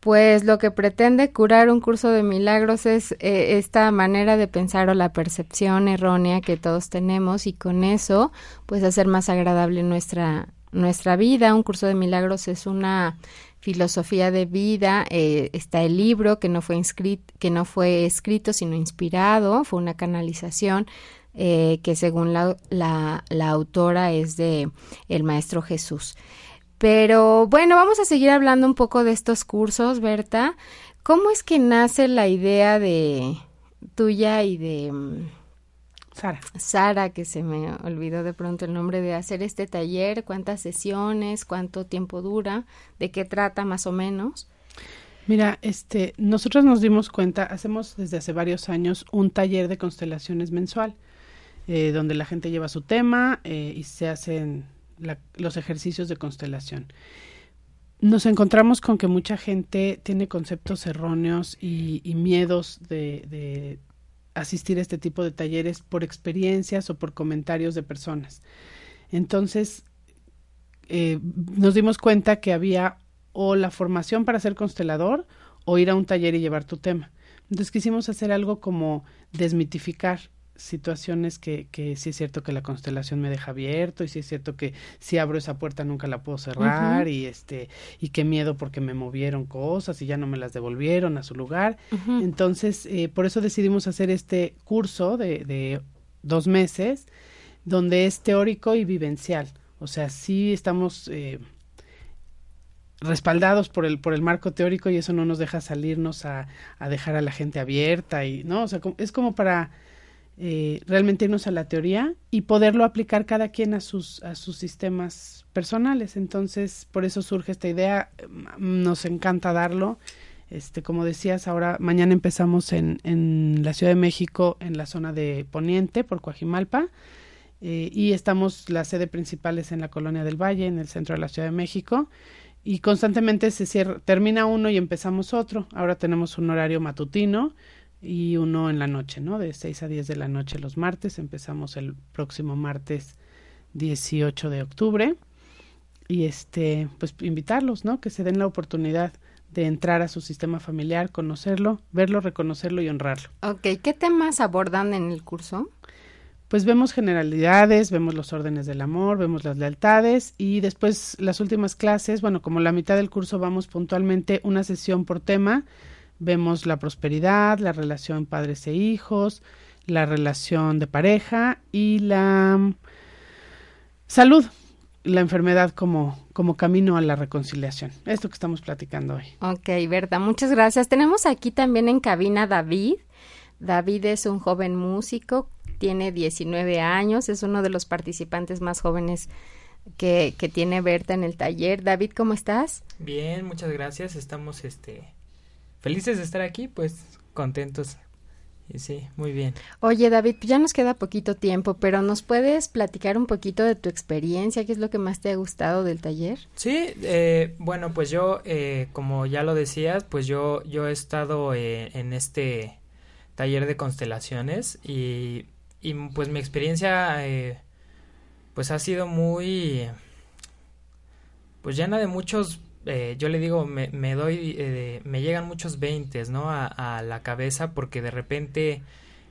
Pues lo que pretende curar un curso de milagros es eh, esta manera de pensar o la percepción errónea que todos tenemos y con eso pues hacer más agradable nuestra nuestra vida. Un curso de milagros es una filosofía de vida. Eh, está el libro que no fue que no fue escrito sino inspirado, fue una canalización eh, que según la, la, la, autora es de el maestro Jesús. Pero bueno, vamos a seguir hablando un poco de estos cursos, Berta. ¿Cómo es que nace la idea de tuya y de mm, Sara. Sara, que se me olvidó de pronto el nombre de hacer este taller, cuántas sesiones, cuánto tiempo dura, de qué trata más o menos. Mira, este, nosotros nos dimos cuenta, hacemos desde hace varios años un taller de constelaciones mensual. Eh, donde la gente lleva su tema eh, y se hacen los ejercicios de constelación. Nos encontramos con que mucha gente tiene conceptos erróneos y, miedos de, asistir a este tipo de talleres por experiencias o por comentarios de personas. Entonces, eh, nos dimos cuenta que había o la formación para ser constelador o ir a un taller y llevar tu tema. Entonces quisimos hacer algo como desmitificar situaciones que, que sí es cierto que la constelación me deja abierto y sí es cierto que si abro esa puerta nunca la puedo cerrar y este y qué miedo porque me movieron cosas y ya no me las devolvieron a su lugar. Entonces eh, por eso decidimos hacer este curso de, de dos meses donde es teórico y vivencial. O sea sí estamos eh, respaldados por el por el marco teórico y eso no nos deja salirnos a, a dejar a la gente abierta y no o sea es como para eh, realmente irnos a la teoría y poderlo aplicar cada quien a sus, a sus sistemas personales. Entonces, por eso surge esta idea, mm, nos encanta darlo. Este, como decías, ahora mañana empezamos en, en la Ciudad de México, en la zona de Poniente, por Coajimalpa, eh, y estamos, la sede principal es en la Colonia del Valle, en el centro de la Ciudad de México, y constantemente se cierra, termina uno y empezamos otro. Ahora tenemos un horario matutino, y uno en la noche, ¿no? De 6 a 10 de la noche los martes. Empezamos el próximo martes 18 de octubre. Y este, pues invitarlos, ¿no? Que se den la oportunidad de entrar a su sistema familiar, conocerlo, verlo, reconocerlo y honrarlo. Ok, ¿qué temas abordan en el curso? Pues vemos generalidades, vemos los órdenes del amor, vemos las lealtades y después las últimas clases, bueno, como la mitad del curso vamos puntualmente una sesión por tema Vemos la prosperidad, la relación padres e hijos, la relación de pareja y la mm, salud, la enfermedad como, como camino a la reconciliación. Esto que estamos platicando hoy. Ok, Berta, muchas gracias. Tenemos aquí también en cabina David. David es un joven músico, tiene 19 años, es uno de los participantes más jóvenes que, que tiene Berta en el taller. David, ¿cómo estás? Bien, muchas gracias. Estamos este felices de estar aquí, pues contentos. Y sí, muy bien. Oye, David, pues ya nos queda poquito tiempo, pero ¿nos puedes platicar un poquito de tu experiencia? ¿Qué es lo que más te ha gustado del taller? Sí, eh, bueno, pues yo, eh, como ya lo decías, pues yo, yo he estado eh, en este taller de constelaciones y, y pues mi experiencia, pues ha sido muy, pues llena de muchos eh, yo le digo, me, doy, eh, me llegan muchos veintes, ¿no? A, la cabeza porque de repente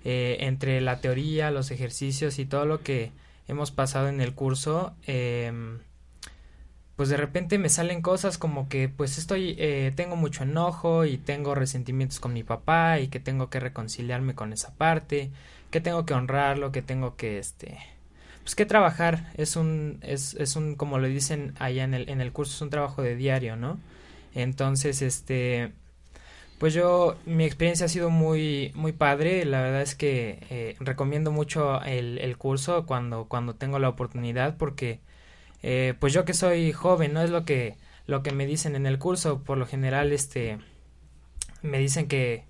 eh, entre la teoría, los ejercicios y todo lo que hemos pasado en el curso, em, pues de repente me salen cosas como que pues estoy, tengo mucho enojo y tengo resentimientos con mi papá y que tengo que reconciliarme con esa parte, que tengo que honrarlo, que tengo que este pues que trabajar es un es, es un como lo dicen allá en el en el curso es un trabajo de diario no entonces este pues yo mi experiencia ha sido muy muy padre. La verdad es que eh, recomiendo mucho el, el, curso cuando cuando tengo la oportunidad porque eh, pues yo que soy joven no es lo que lo que me dicen en el curso. Por lo general este me dicen que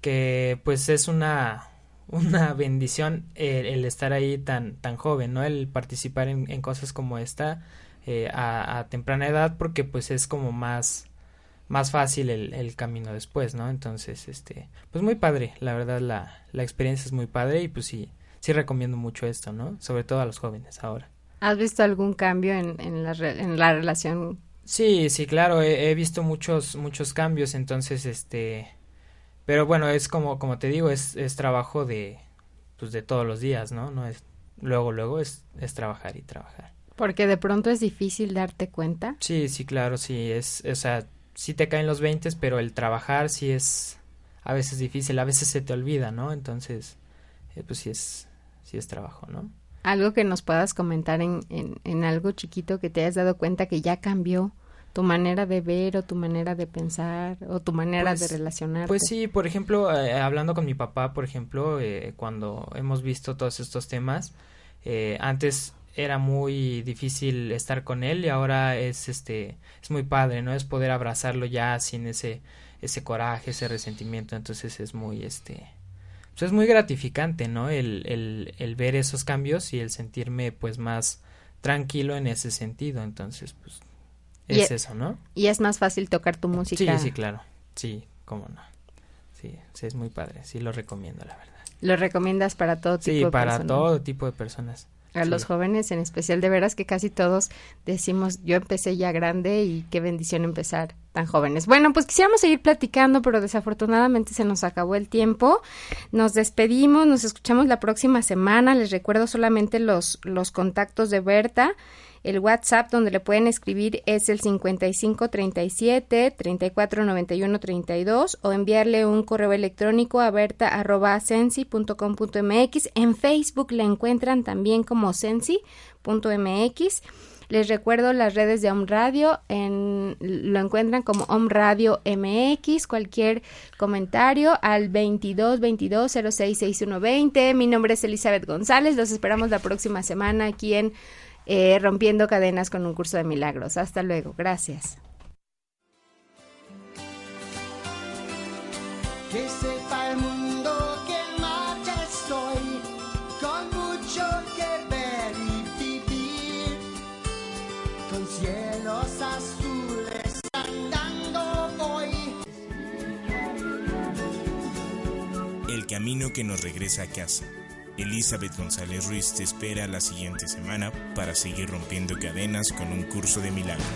que pues es una una bendición el, estar ahí tan, tan joven, ¿no? El participar en, en cosas como esta eh, a, a, temprana edad porque pues es como más, más fácil el, el, camino después, ¿no? Entonces, este, pues muy padre, la verdad la, la experiencia es muy padre y pues sí, sí recomiendo mucho esto, ¿no? Sobre todo a los jóvenes ahora. ¿Has visto algún cambio en, en, la, en la relación? Sí, sí, claro, he, he visto muchos, muchos cambios, entonces, este, pero bueno, es como, como te digo, es, es trabajo de, pues de todos los días, ¿no? No es, luego, luego es, es trabajar y trabajar. Porque de pronto es difícil darte cuenta. Sí, sí, claro, sí, es, o sea, sí te caen los 20, pero el trabajar sí es a veces difícil, a veces se te olvida, ¿no? Entonces, eh, pues sí es, sí es trabajo, ¿no? Algo que nos puedas comentar en, en, en algo chiquito que te hayas dado cuenta que ya cambió tu manera de ver o tu manera de pensar o tu manera pues, de relacionarte. Pues sí, por ejemplo, eh, hablando con mi papá, por ejemplo, eh, cuando hemos visto todos estos temas, eh, antes era muy difícil estar con él y ahora es este es muy padre, ¿no? Es poder abrazarlo ya sin ese ese coraje, ese resentimiento, entonces es muy este pues es muy gratificante, ¿no? El, el, el ver esos cambios y el sentirme pues más tranquilo en ese sentido, entonces pues es y, eso, ¿no? Y es más fácil tocar tu música. Sí, sí, claro. Sí, cómo no. Sí, sí, es muy padre. Sí, lo recomiendo, la verdad. ¿Lo recomiendas para todo tipo sí, de para personas? todo tipo de personas. A sí. los jóvenes en especial, de veras que casi todos decimos, yo empecé ya grande y qué bendición empezar tan jóvenes. Bueno, pues quisiéramos seguir platicando, pero desafortunadamente se nos acabó el tiempo. Nos despedimos, nos escuchamos la próxima semana. Les recuerdo solamente los, los contactos de Berta. El WhatsApp donde le pueden escribir es el 5537 3491 32 o enviarle un correo electrónico a berta.sensi.com.mx. En Facebook le encuentran también como sensi.mx. Les recuerdo las redes de Om Radio, en, lo encuentran como Om Radio MX, cualquier comentario al 22 22 06 6120. Mi nombre es Elizabeth González, los esperamos la próxima semana aquí en eh, Rompiendo Cadenas con un curso de milagros. Hasta luego, gracias. Que sepa el mundo que en marcha estoy, con mucho que ver y vivir, con cielos azules andando voy. El camino que nos regresa a casa. Elizabeth González Ruiz te espera la siguiente semana para seguir rompiendo cadenas con un curso de milagros.